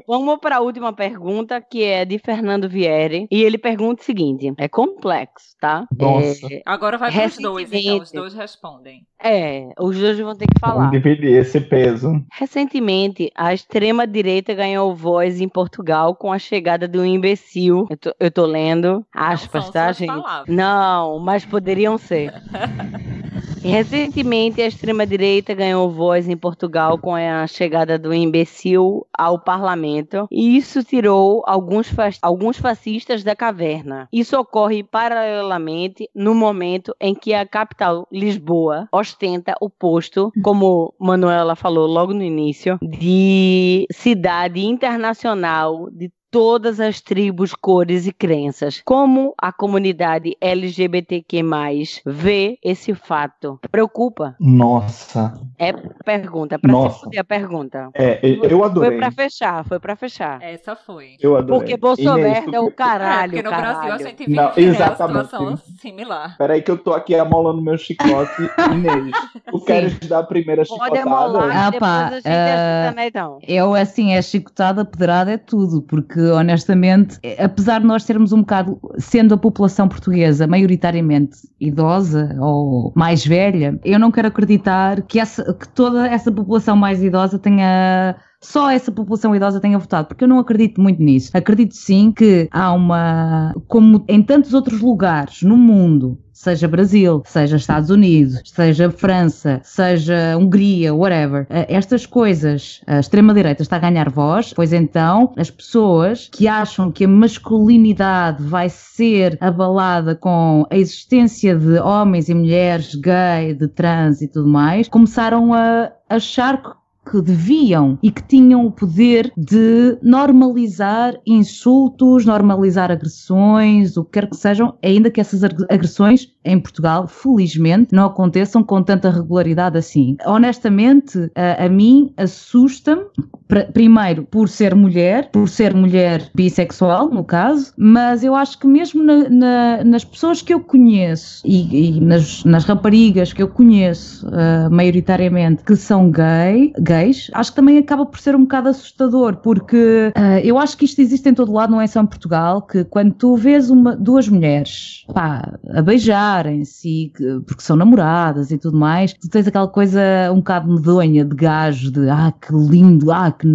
[SPEAKER 4] vamos para a última pergunta, que é de Fernando Vieri. E ele pergunta o seguinte: é complexo, tá?
[SPEAKER 5] Nossa.
[SPEAKER 2] É, Agora vai para os dois, então os dois respondem.
[SPEAKER 4] É, os dois vão ter que falar. Vamos
[SPEAKER 5] dividir esse peso.
[SPEAKER 4] Recentemente, a extrema-direita ganhou voz em Portugal com a chegada de um imbecil. Eu tô, eu tô lendo aspas, tá, gente? Palavras. Não, mas poderiam ser. *laughs* Recentemente, a extrema-direita ganhou voz em Portugal com a chegada do imbecil ao parlamento, e isso tirou alguns, alguns fascistas da caverna. Isso ocorre paralelamente no momento em que a capital, Lisboa, ostenta o posto, como Manuela falou logo no início, de cidade internacional de todas as tribos, cores e crenças. Como a comunidade LGBTQ+, vê esse fato? Preocupa?
[SPEAKER 5] Nossa.
[SPEAKER 4] É pergunta, pra Nossa. a pergunta.
[SPEAKER 5] É, eu adorei.
[SPEAKER 4] Foi pra fechar, foi pra fechar.
[SPEAKER 2] Essa foi.
[SPEAKER 5] Eu adorei.
[SPEAKER 4] Porque Bolsonaro é o caralho, é, porque no
[SPEAKER 2] caralho. Brasil a gente vive
[SPEAKER 5] Não, exatamente.
[SPEAKER 2] situação similar.
[SPEAKER 5] Peraí que eu tô aqui amolando meu chicote. Inês, tu queres dar a primeira chicotada? Pode amolar,
[SPEAKER 6] ah, pá, uh, né, então. Eu, assim, é chicotada, pedrada, é tudo, porque honestamente, apesar de nós sermos um bocado, sendo a população portuguesa maioritariamente idosa ou mais velha, eu não quero acreditar que, essa, que toda essa população mais idosa tenha só essa população idosa tenha votado, porque eu não acredito muito nisso. Acredito sim que há uma, como em tantos outros lugares no mundo, seja Brasil, seja Estados Unidos, seja França, seja Hungria, whatever, eh, estas coisas, a extrema-direita está a ganhar voz, pois então as pessoas que acham que a masculinidade vai ser abalada com a existência de homens e mulheres gay, de trans e tudo mais, começaram a achar que deviam e que tinham o poder de normalizar insultos, normalizar agressões, o que quer que sejam, ainda que essas agressões em Portugal, felizmente, não aconteçam com tanta regularidade assim. Honestamente, a, a mim assusta-me, primeiro por ser mulher, por ser mulher bissexual, no caso, mas eu acho que mesmo na, na, nas pessoas que eu conheço e, e nas, nas, raparigas que eu conheço, uh, maioritariamente, que são gay, acho que também acaba por ser um bocado assustador, porque uh, eu acho que isto existe em todo lado, não é só em Portugal, que quando tu vês uma, duas mulheres, pá, a beijar, namoradarem-se, porque são namoradas e tudo mais, tu tens aquela coisa um bocado medonha de gajo, de ah, que lindo, ah, que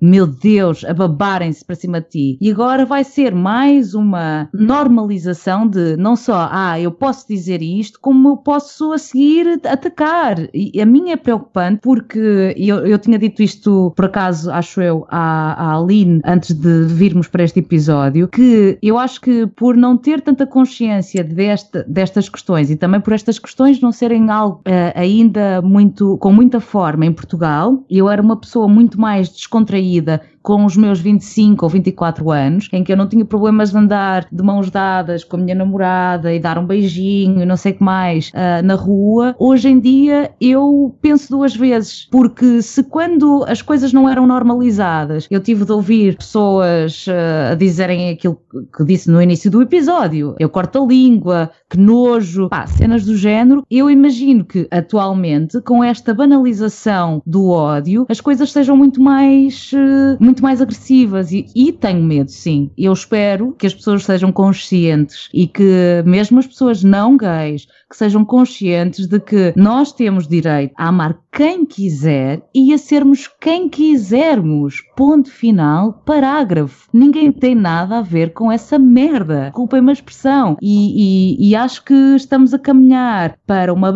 [SPEAKER 6] meu Deus, a babarem-se para cima de ti. E agora vai ser mais uma normalização de não só, ah, eu posso dizer isto, como eu posso a seguir atacar. E a minha é preocupante porque eu, eu tinha dito isto, por acaso, acho eu, à, à Aline, antes de virmos para este episódio, que eu acho que por não ter tanta consciência desta, destas questões e também por estas questões não serem algo uh, ainda muito, com muita forma em Portugal, eu era uma pessoa muito mais descontraída vida com os meus 25 ou 24 anos, em que eu não tinha problemas de andar de mãos dadas com a minha namorada e dar um beijinho não sei o que mais uh, na rua, hoje em dia eu penso duas vezes, porque se quando as coisas não eram normalizadas, eu tive de ouvir pessoas uh, a dizerem aquilo que disse no início do episódio, eu corto a língua, que nojo, pá, cenas do género, eu imagino que atualmente, com esta banalização do ódio, as coisas sejam muito mais uh, muito mais agressivas e, e tenho medo, sim. Eu espero que as pessoas sejam conscientes e que mesmo as pessoas não gays que sejam conscientes de que nós temos direito a amar quem quiser e a sermos quem quisermos. Ponto final, parágrafo. Ninguém tem nada a ver com essa merda. Culpem-me a expressão. E, e, e, acho que estamos a caminhar para uma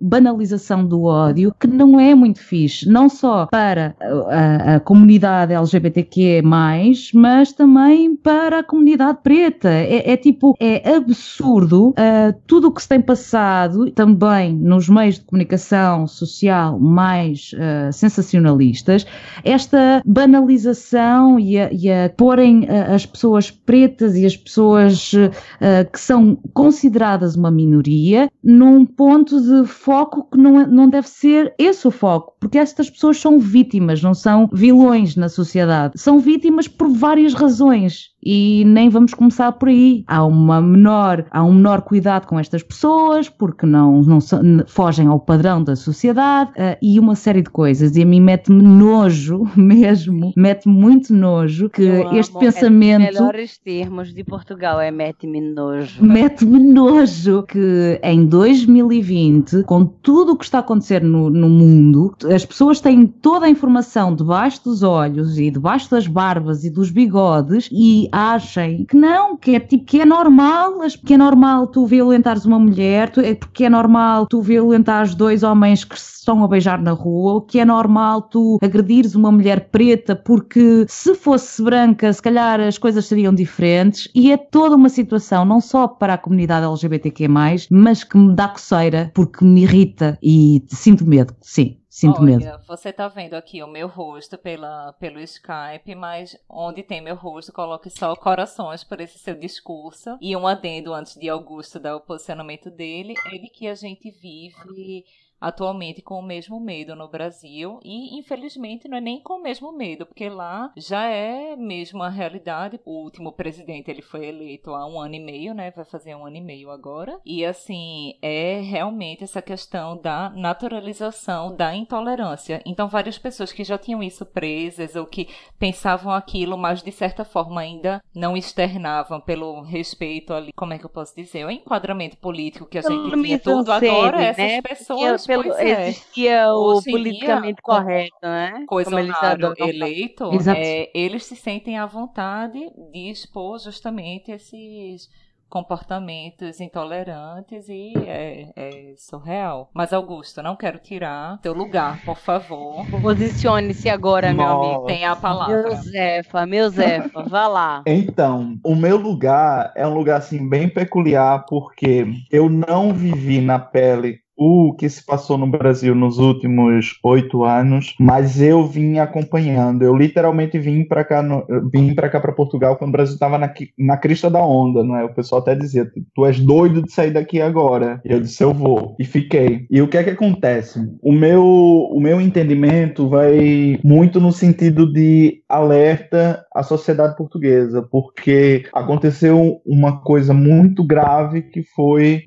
[SPEAKER 6] banalização do ódio que não é muito fixe. Não só para a, a comunidade LGBTQ, mas também para a comunidade preta. É, é tipo, é absurdo uh, tudo o que se tem passado passado, também nos meios de comunicação social mais uh, sensacionalistas, esta banalização e a, e a porem uh, as pessoas pretas e as pessoas uh, que são consideradas uma minoria num ponto de foco que não, é, não deve ser esse o foco, porque estas pessoas são vítimas, não são vilões na sociedade. São vítimas por várias razões e nem vamos começar por aí. Há uma menor, há um menor cuidado com estas pessoas porque não, não fogem ao padrão da sociedade uh, e uma série de coisas. E a mim mete-me nojo *laughs* mesmo, mete-me muito nojo que Eu este amo. pensamento. É
[SPEAKER 4] os melhores termos de Portugal é mete-me nojo.
[SPEAKER 6] Mete-me nojo que em 2020, com tudo o que está a acontecer no, no mundo, as pessoas têm toda a informação debaixo dos olhos e debaixo das barbas e dos bigodes e achem que não, que é tipo que é normal, que é normal tu violentares uma mulher, tu, é porque é normal tu violentares dois homens que se estão a beijar na rua, que é normal tu agredires uma mulher preta porque se fosse branca, se calhar as coisas seriam diferentes e é toda uma situação, não só para a comunidade LGBTQ+, mas que me dá coceira porque me irrita e sinto medo, sim. Sinto
[SPEAKER 2] Olha,
[SPEAKER 6] medo.
[SPEAKER 2] Você tá vendo aqui o meu rosto pela, pelo Skype, mas onde tem meu rosto, coloque só corações por esse seu discurso. E um adendo antes de Augusto dar o posicionamento dele, é de que a gente vive atualmente com o mesmo medo no Brasil e infelizmente não é nem com o mesmo medo, porque lá já é mesmo a realidade. O último presidente ele foi eleito há um ano e meio, né? Vai fazer um ano e meio agora. E assim, é realmente essa questão da naturalização da intolerância. Então, várias pessoas que já tinham isso presas ou que pensavam aquilo, mas de certa forma ainda não externavam pelo respeito ali, como é que eu posso dizer? O enquadramento político que a gente tinha tudo agora, essas né? pessoas pelo,
[SPEAKER 4] é. existia o politicamente correto, né?
[SPEAKER 2] Coisa Como eles eleito, é, eles se sentem à vontade de expor justamente esses comportamentos intolerantes e é, é, surreal. Mas, Augusto, não quero tirar teu lugar, por favor.
[SPEAKER 4] Posicione-se agora, Nossa. meu amigo.
[SPEAKER 2] Tem a palavra.
[SPEAKER 4] Meu Zefa, meu Zefa, vá lá.
[SPEAKER 5] Então, o meu lugar é um lugar assim bem peculiar porque eu não vivi na pele o que se passou no Brasil nos últimos oito anos, mas eu vim acompanhando. Eu literalmente vim para cá, no, vim para cá para Portugal quando o Brasil estava na, na crista da onda, não é? O pessoal até dizia: "Tu és doido de sair daqui agora". E eu disse: "Eu vou". E fiquei. E o que é que acontece? O meu o meu entendimento vai muito no sentido de alerta à sociedade portuguesa, porque aconteceu uma coisa muito grave que foi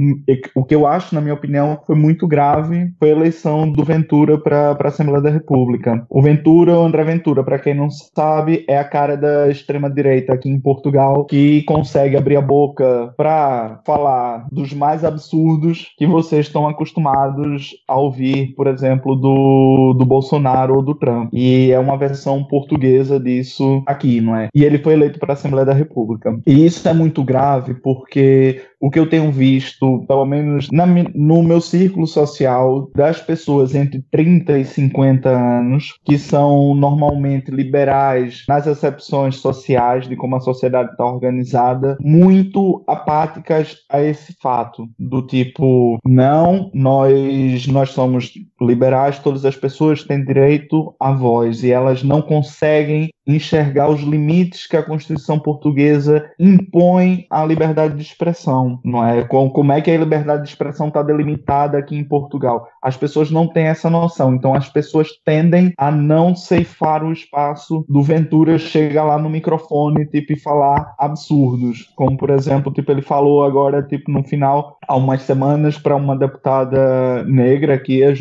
[SPEAKER 5] o que eu acho, na minha opinião, foi muito grave foi a eleição do Ventura para a Assembleia da República. O Ventura, o André Ventura, para quem não sabe, é a cara da extrema-direita aqui em Portugal que consegue abrir a boca para falar dos mais absurdos que vocês estão acostumados a ouvir, por exemplo, do, do Bolsonaro ou do Trump. E é uma versão portuguesa disso aqui, não é? E ele foi eleito para a Assembleia da República. E isso é muito grave porque o que eu tenho visto, pelo menos na, no meu círculo social, das pessoas entre 30 e 50 anos, que são normalmente liberais nas acepções sociais de como a sociedade está organizada, muito apáticas a esse fato, do tipo, não, nós, nós somos liberais, todas as pessoas têm direito à voz e elas não conseguem enxergar os limites que a Constituição portuguesa impõe à liberdade de expressão, não é? Como é que a liberdade de expressão está delimitada aqui em Portugal? As pessoas não têm essa noção, então as pessoas tendem a não ceifar o espaço do Ventura chegar lá no microfone tipo e falar absurdos, como por exemplo, tipo ele falou agora tipo no final há umas semanas para uma deputada negra aqui, a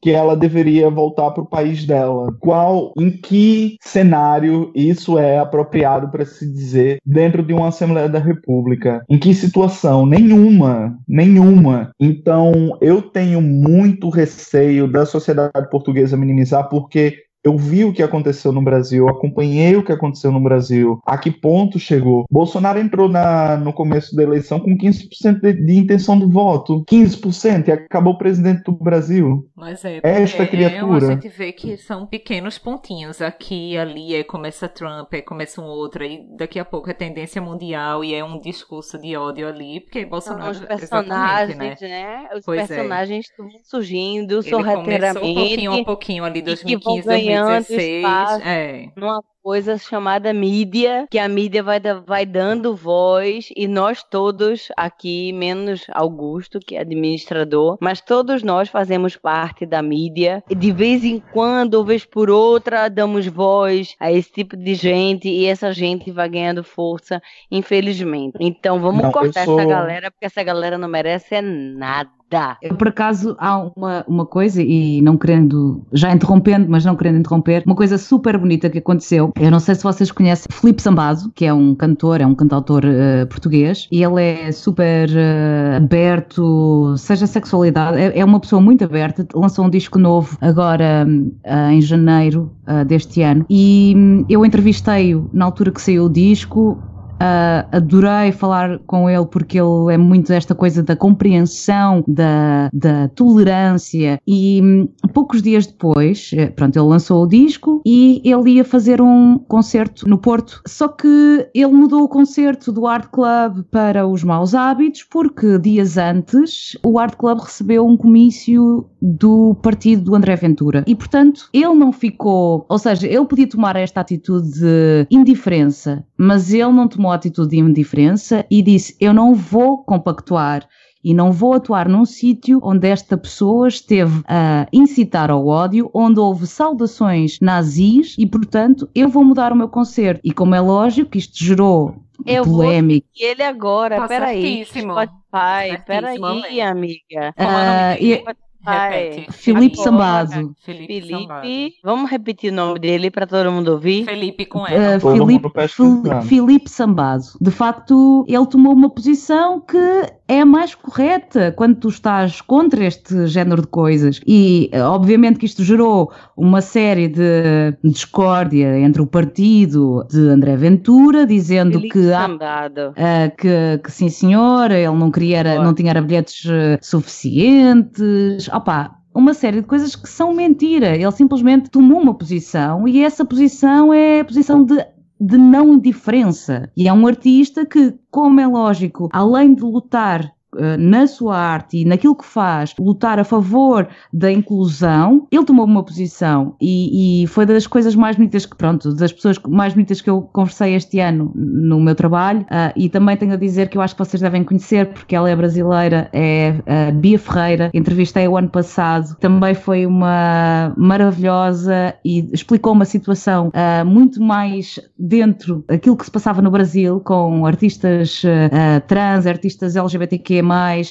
[SPEAKER 5] Que ela deveria voltar para o país dela. Qual, em que cenário isso é apropriado para se dizer dentro de uma Assembleia da República? Em que situação? Nenhuma, nenhuma. Então eu tenho muito receio da sociedade portuguesa minimizar porque eu vi o que aconteceu no Brasil, acompanhei o que aconteceu no Brasil, a que ponto chegou. Bolsonaro entrou na, no começo da eleição com 15% de, de intenção de voto. 15% e acabou presidente do Brasil.
[SPEAKER 2] Mas é,
[SPEAKER 5] Esta criatura.
[SPEAKER 2] É, a gente vê que são pequenos pontinhos. Aqui, ali, aí começa Trump, aí começa um outro, aí daqui a pouco é tendência mundial e é um discurso de ódio ali, porque Bolsonaro.
[SPEAKER 4] São os personagens,
[SPEAKER 2] né?
[SPEAKER 4] né? Os
[SPEAKER 2] Pois é.
[SPEAKER 4] personagens estão surgindo
[SPEAKER 2] Ele começou
[SPEAKER 4] sorrateiramente.
[SPEAKER 2] pouquinho a pouquinho ali,
[SPEAKER 4] e que
[SPEAKER 2] 2015,
[SPEAKER 4] vão ganhando
[SPEAKER 2] 2016.
[SPEAKER 4] espaço.
[SPEAKER 2] É.
[SPEAKER 4] numa coisa chamada mídia, que a mídia vai, vai dando voz e nós todos aqui, menos Augusto, que é administrador, mas todos nós fazemos parte da mídia e de vez em quando, ou vez por outra, damos voz a esse tipo de gente e essa gente vai ganhando força, infelizmente. Então vamos
[SPEAKER 5] Não,
[SPEAKER 4] cortar
[SPEAKER 5] sou-
[SPEAKER 4] essa galera, porque essa galera não merece nada.
[SPEAKER 6] Eu, por acaso, há uma, uma coisa, e não querendo, já interrompendo, mas não querendo interromper, uma coisa super bonita que aconteceu. Eu não sei se vocês conhecem Filipe Sambazo, que é um cantor, é um cantautor eh, português, e ele é super eh, aberto, seja sexualidade, é, é uma pessoa muito aberta. Lançou um disco novo agora ah, em janeiro deste ano, e hum, eu entrevistei-o na altura que saiu o disco. Uh, adorei falar com ele porque ele é muito esta coisa da compreensão, da, da tolerância. E hum, poucos dias depois, eh, pronto, ele lançou o disco e ele ia fazer um concerto no Porto, só que ele mudou o concerto do Art Club para os Maus Hábitos porque dias antes o Art Club recebeu um comício do partido do André Ventura. E portanto ele não ficou, ou seja, ele podia tomar esta atitude de indiferença, mas ele não tomou a atitude de indiferença e disse: Eu não vou compactuar e não vou atuar num sítio onde esta pessoa esteve a incitar ao ódio, onde houve saudações nazis e, portanto, eu vou mudar o meu concerto. E como é lógico, isto gerou
[SPEAKER 4] Eu vou
[SPEAKER 6] polémica.
[SPEAKER 4] E ele agora,
[SPEAKER 2] Tá
[SPEAKER 4] peraí. Spotify,
[SPEAKER 2] Certíssimo,
[SPEAKER 4] peraí, amiga.
[SPEAKER 6] E-
[SPEAKER 2] Repete.
[SPEAKER 6] Filipe
[SPEAKER 4] Agora,
[SPEAKER 6] Sambazo.
[SPEAKER 2] Felipe, Sambazo.
[SPEAKER 4] Felipe, vamos repetir o nome dele para todo mundo ouvir?
[SPEAKER 2] Felipe com
[SPEAKER 6] Uh,
[SPEAKER 2] ela.
[SPEAKER 5] Pesquisando.
[SPEAKER 6] Fili- Filipe Sambazo. De facto, ele tomou uma posição que é a mais correta quando tu estás contra este género de coisas. E, eh, obviamente, que isto gerou uma série de discórdia entre o partido de André Ventura, dizendo que há ah, que, que sim senhora, ele não queria, não tinha bilhetes eh, suficientes, opá, uma série de coisas que são mentira. Ele simplesmente tomou uma posição e essa posição é a posição de de não indiferença. E é um artista que, como é lógico, além de lutar na sua arte e naquilo que faz, lutar a favor da inclusão, ele tomou uma posição e, e foi das coisas mais bonitas que, pronto, das pessoas mais bonitas que eu conversei este ano no meu trabalho. Ah, e também tenho a dizer que eu acho que vocês devem conhecer porque ela é brasileira, é Bia Ferreira, entrevistei o ano passado, também foi uma maravilhosa e explicou uma situação ah, muito mais dentro daquilo que se passava no Brasil com artistas ah, trans, artistas LGBTQ+,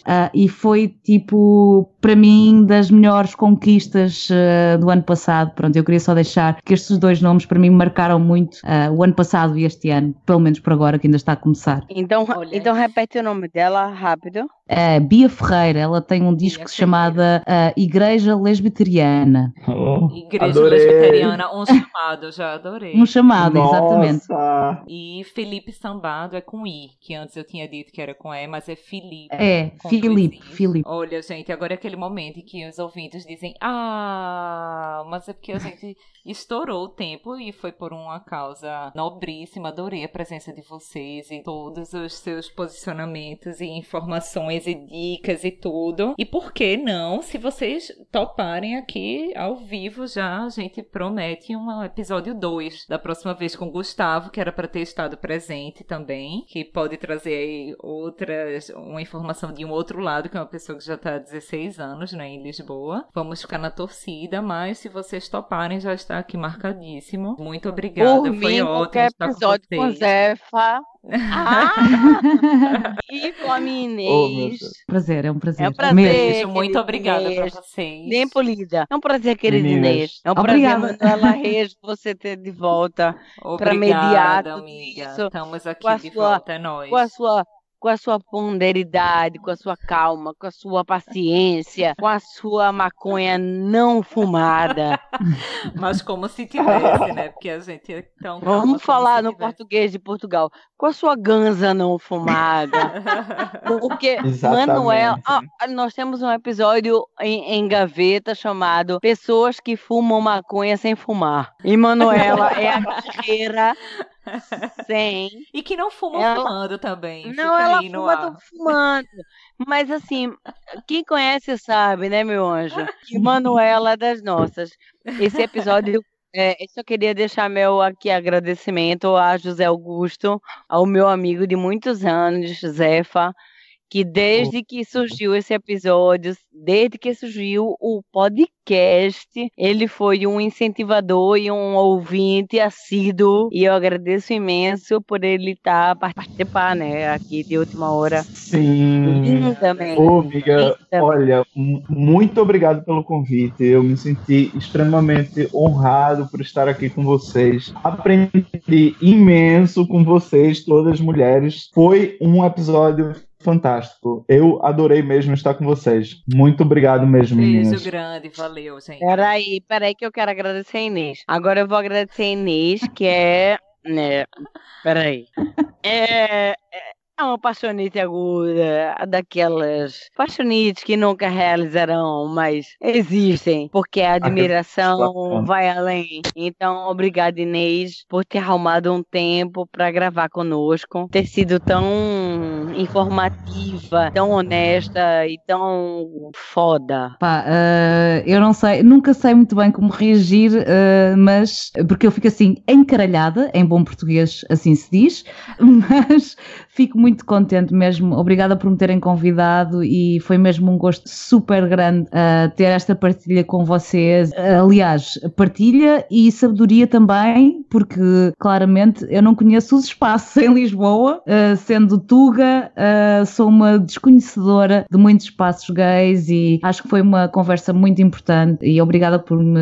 [SPEAKER 6] ah, e foi tipo, para mim, das melhores conquistas ah, do ano passado. Pronto, eu queria só deixar que estes dois nomes para mim marcaram muito ah, o ano passado e este ano, pelo menos por agora, que ainda está a começar.
[SPEAKER 4] Então,
[SPEAKER 2] Olha
[SPEAKER 4] então repete o nome dela rápido.
[SPEAKER 6] A Bia Ferreira, ela tem um disco
[SPEAKER 2] Ferreira.
[SPEAKER 6] chamada ah, Igreja Lesbiteriana.
[SPEAKER 5] Oh,
[SPEAKER 2] Igreja
[SPEAKER 5] adorei.
[SPEAKER 2] Lesbiteriana, um chamado, já adorei.
[SPEAKER 6] Um chamado, exatamente.
[SPEAKER 5] Nossa.
[SPEAKER 2] E Felipe Sambado é com I, que antes eu tinha dito que era com E, mas é Felipe.
[SPEAKER 6] É,
[SPEAKER 2] Is.
[SPEAKER 6] Filipe.
[SPEAKER 2] Olha, gente, agora é aquele momento em que os ouvintes dizem Ah, mas é porque a gente estourou o tempo e foi por uma causa nobríssima. Adorei a presença de vocês e todos os seus posicionamentos e informações e dicas e tudo. E por que não, se vocês toparem aqui ao vivo já, a gente promete um episódio 2 da próxima vez com o Gustavo, que era para ter estado presente também, que pode trazer aí outras, uma informação de um outro lado, que é uma pessoa que já está há 16 anos, né, em Lisboa. Vamos ficar na torcida, mas se vocês toparem, já está aqui marcadíssimo. Muito obrigada,
[SPEAKER 4] Por
[SPEAKER 2] foi
[SPEAKER 4] mim,
[SPEAKER 2] ótimo
[SPEAKER 4] qualquer
[SPEAKER 2] com
[SPEAKER 4] episódio com,
[SPEAKER 2] vocês.
[SPEAKER 4] Zefa. Ah! e com a minha
[SPEAKER 5] Oh.
[SPEAKER 6] Prazer, é um prazer.
[SPEAKER 4] É um prazer.
[SPEAKER 6] Mesmo.
[SPEAKER 2] Beijo, muito obrigada
[SPEAKER 4] Inês.
[SPEAKER 2] para vocês.
[SPEAKER 4] Nem polida. É um prazer, querida
[SPEAKER 5] Meninas.
[SPEAKER 4] Inês. É um
[SPEAKER 6] Obrigada.
[SPEAKER 4] prazer, Manuela Reis, você ter de volta
[SPEAKER 2] Obrigada,
[SPEAKER 4] mediar tudo
[SPEAKER 2] amiga.
[SPEAKER 4] isso,
[SPEAKER 2] Estamos aqui de
[SPEAKER 4] sua-
[SPEAKER 2] volta, é nóis.
[SPEAKER 4] com a sua com a sua ponderidade, com a sua calma, com a sua paciência, com a sua maconha não fumada. *laughs*
[SPEAKER 2] Mas como se tivesse, né? Porque a gente é tão
[SPEAKER 4] Vamos falar no português de Portugal. Com a sua ganza não fumada. *laughs* Porque
[SPEAKER 5] Exatamente.
[SPEAKER 4] Manuel, ah, nós temos um episódio em, em gaveta chamado Pessoas que fumam maconha sem fumar. E Manuela é a guerreira sem.
[SPEAKER 2] E que não fumam
[SPEAKER 4] Ela-
[SPEAKER 2] fumando também.
[SPEAKER 4] Não, ela fuma,
[SPEAKER 2] ar.
[SPEAKER 4] fumando. Mas assim, quem conhece sabe, né, meu anjo? Que Manuela das nossas. Esse episódio. É, eu só queria deixar meu aqui agradecimento a José Augusto, ao meu amigo de muitos anos, Zefa, que desde que surgiu esse episódio, desde que surgiu o podcast, ele foi um incentivador e um ouvinte assíduo, e eu agradeço imenso por ele estar participar, né, aqui de última hora.
[SPEAKER 5] Sim.
[SPEAKER 4] Também.
[SPEAKER 5] Ô, amiga,
[SPEAKER 4] Eita.
[SPEAKER 5] olha, muito obrigado pelo convite. Eu me senti extremamente honrado por estar aqui com vocês. Aprendi imenso com vocês, todas as mulheres. Foi um episódio fantástico. Eu adorei mesmo estar com vocês. Muito obrigado mesmo, meninas.
[SPEAKER 2] Beijo grande, valeu, gente.
[SPEAKER 4] Peraí, peraí que eu quero agradecer a Inês. Agora eu vou agradecer a Inês, que é. Né, peraí. É, é uma paixonite aguda, daquelas paixonites que nunca realizarão, mas existem, porque a admiração
[SPEAKER 5] bacana.
[SPEAKER 4] vai além. Então, obrigada, Inês, por ter arrumado um tempo para gravar conosco, ter sido tão informativa, tão honesta e tão foda.
[SPEAKER 6] Pá, ah, eu não sei, nunca sei muito bem como reagir, ah, mas porque eu fico assim encaralhada, em bom português assim se diz, *laughs* mas fico muito contente mesmo. Obrigada por me terem convidado e foi mesmo um gosto super grande ah, ter esta partilha com vocês. Aliás, partilha e sabedoria também, porque claramente eu não conheço os espaços *laughs* em Lisboa, ah, sendo Tuga, ah, sou uma desconhecedora de muitos espaços gays e acho que foi uma conversa muito importante e obrigada por me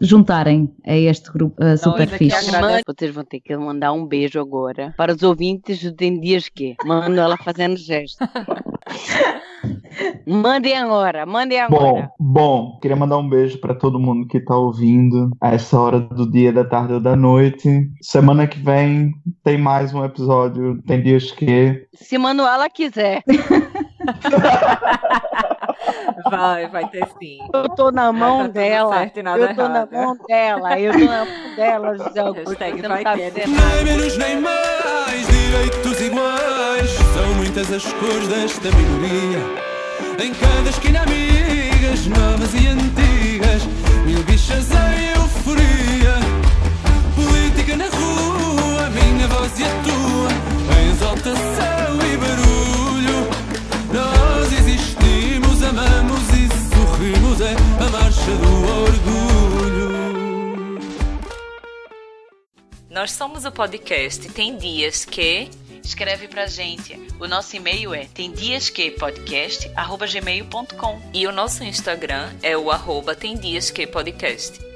[SPEAKER 6] juntarem a este grupo ah, super
[SPEAKER 2] aqui
[SPEAKER 6] fixe.
[SPEAKER 4] Vocês vão ter que mandar um beijo agora para os ouvintes Tem Dias Que. Mando ela fazendo gesto. mandem agora, mandem
[SPEAKER 5] Bom,
[SPEAKER 4] agora.
[SPEAKER 5] bom, queria mandar um beijo para todo mundo que tá ouvindo a essa hora do dia, da tarde ou da noite. Semana que vem tem mais um episódio. Tem dias que
[SPEAKER 4] Se Manuela quiser. *laughs*
[SPEAKER 2] Vai, vai ter sim.
[SPEAKER 4] Eu tô na mão
[SPEAKER 2] tá tudo
[SPEAKER 4] dela.
[SPEAKER 2] certo e nada
[SPEAKER 4] Eu tô na
[SPEAKER 2] errado.
[SPEAKER 4] mão dela. Eu tô na mão dela, José Augusto.
[SPEAKER 2] Hashtag vai
[SPEAKER 4] sabe
[SPEAKER 2] ter.
[SPEAKER 4] dizer nada.
[SPEAKER 3] Nem menos nem mais, direitos iguais. São muitas as cores desta minoria. Em cada esquina, amigas, novas e antigas. Mil bichas em euforia. Política na rua, minha voz e a tua. Em exaltação marcha do orgulho.
[SPEAKER 2] Nós somos o podcast Tem Dias Que.
[SPEAKER 6] Escreve pra gente. O nosso e-mail é temdiasquepodcast.gmail.com
[SPEAKER 2] E o nosso Instagram é o arroba Tem Dias Que Podcast.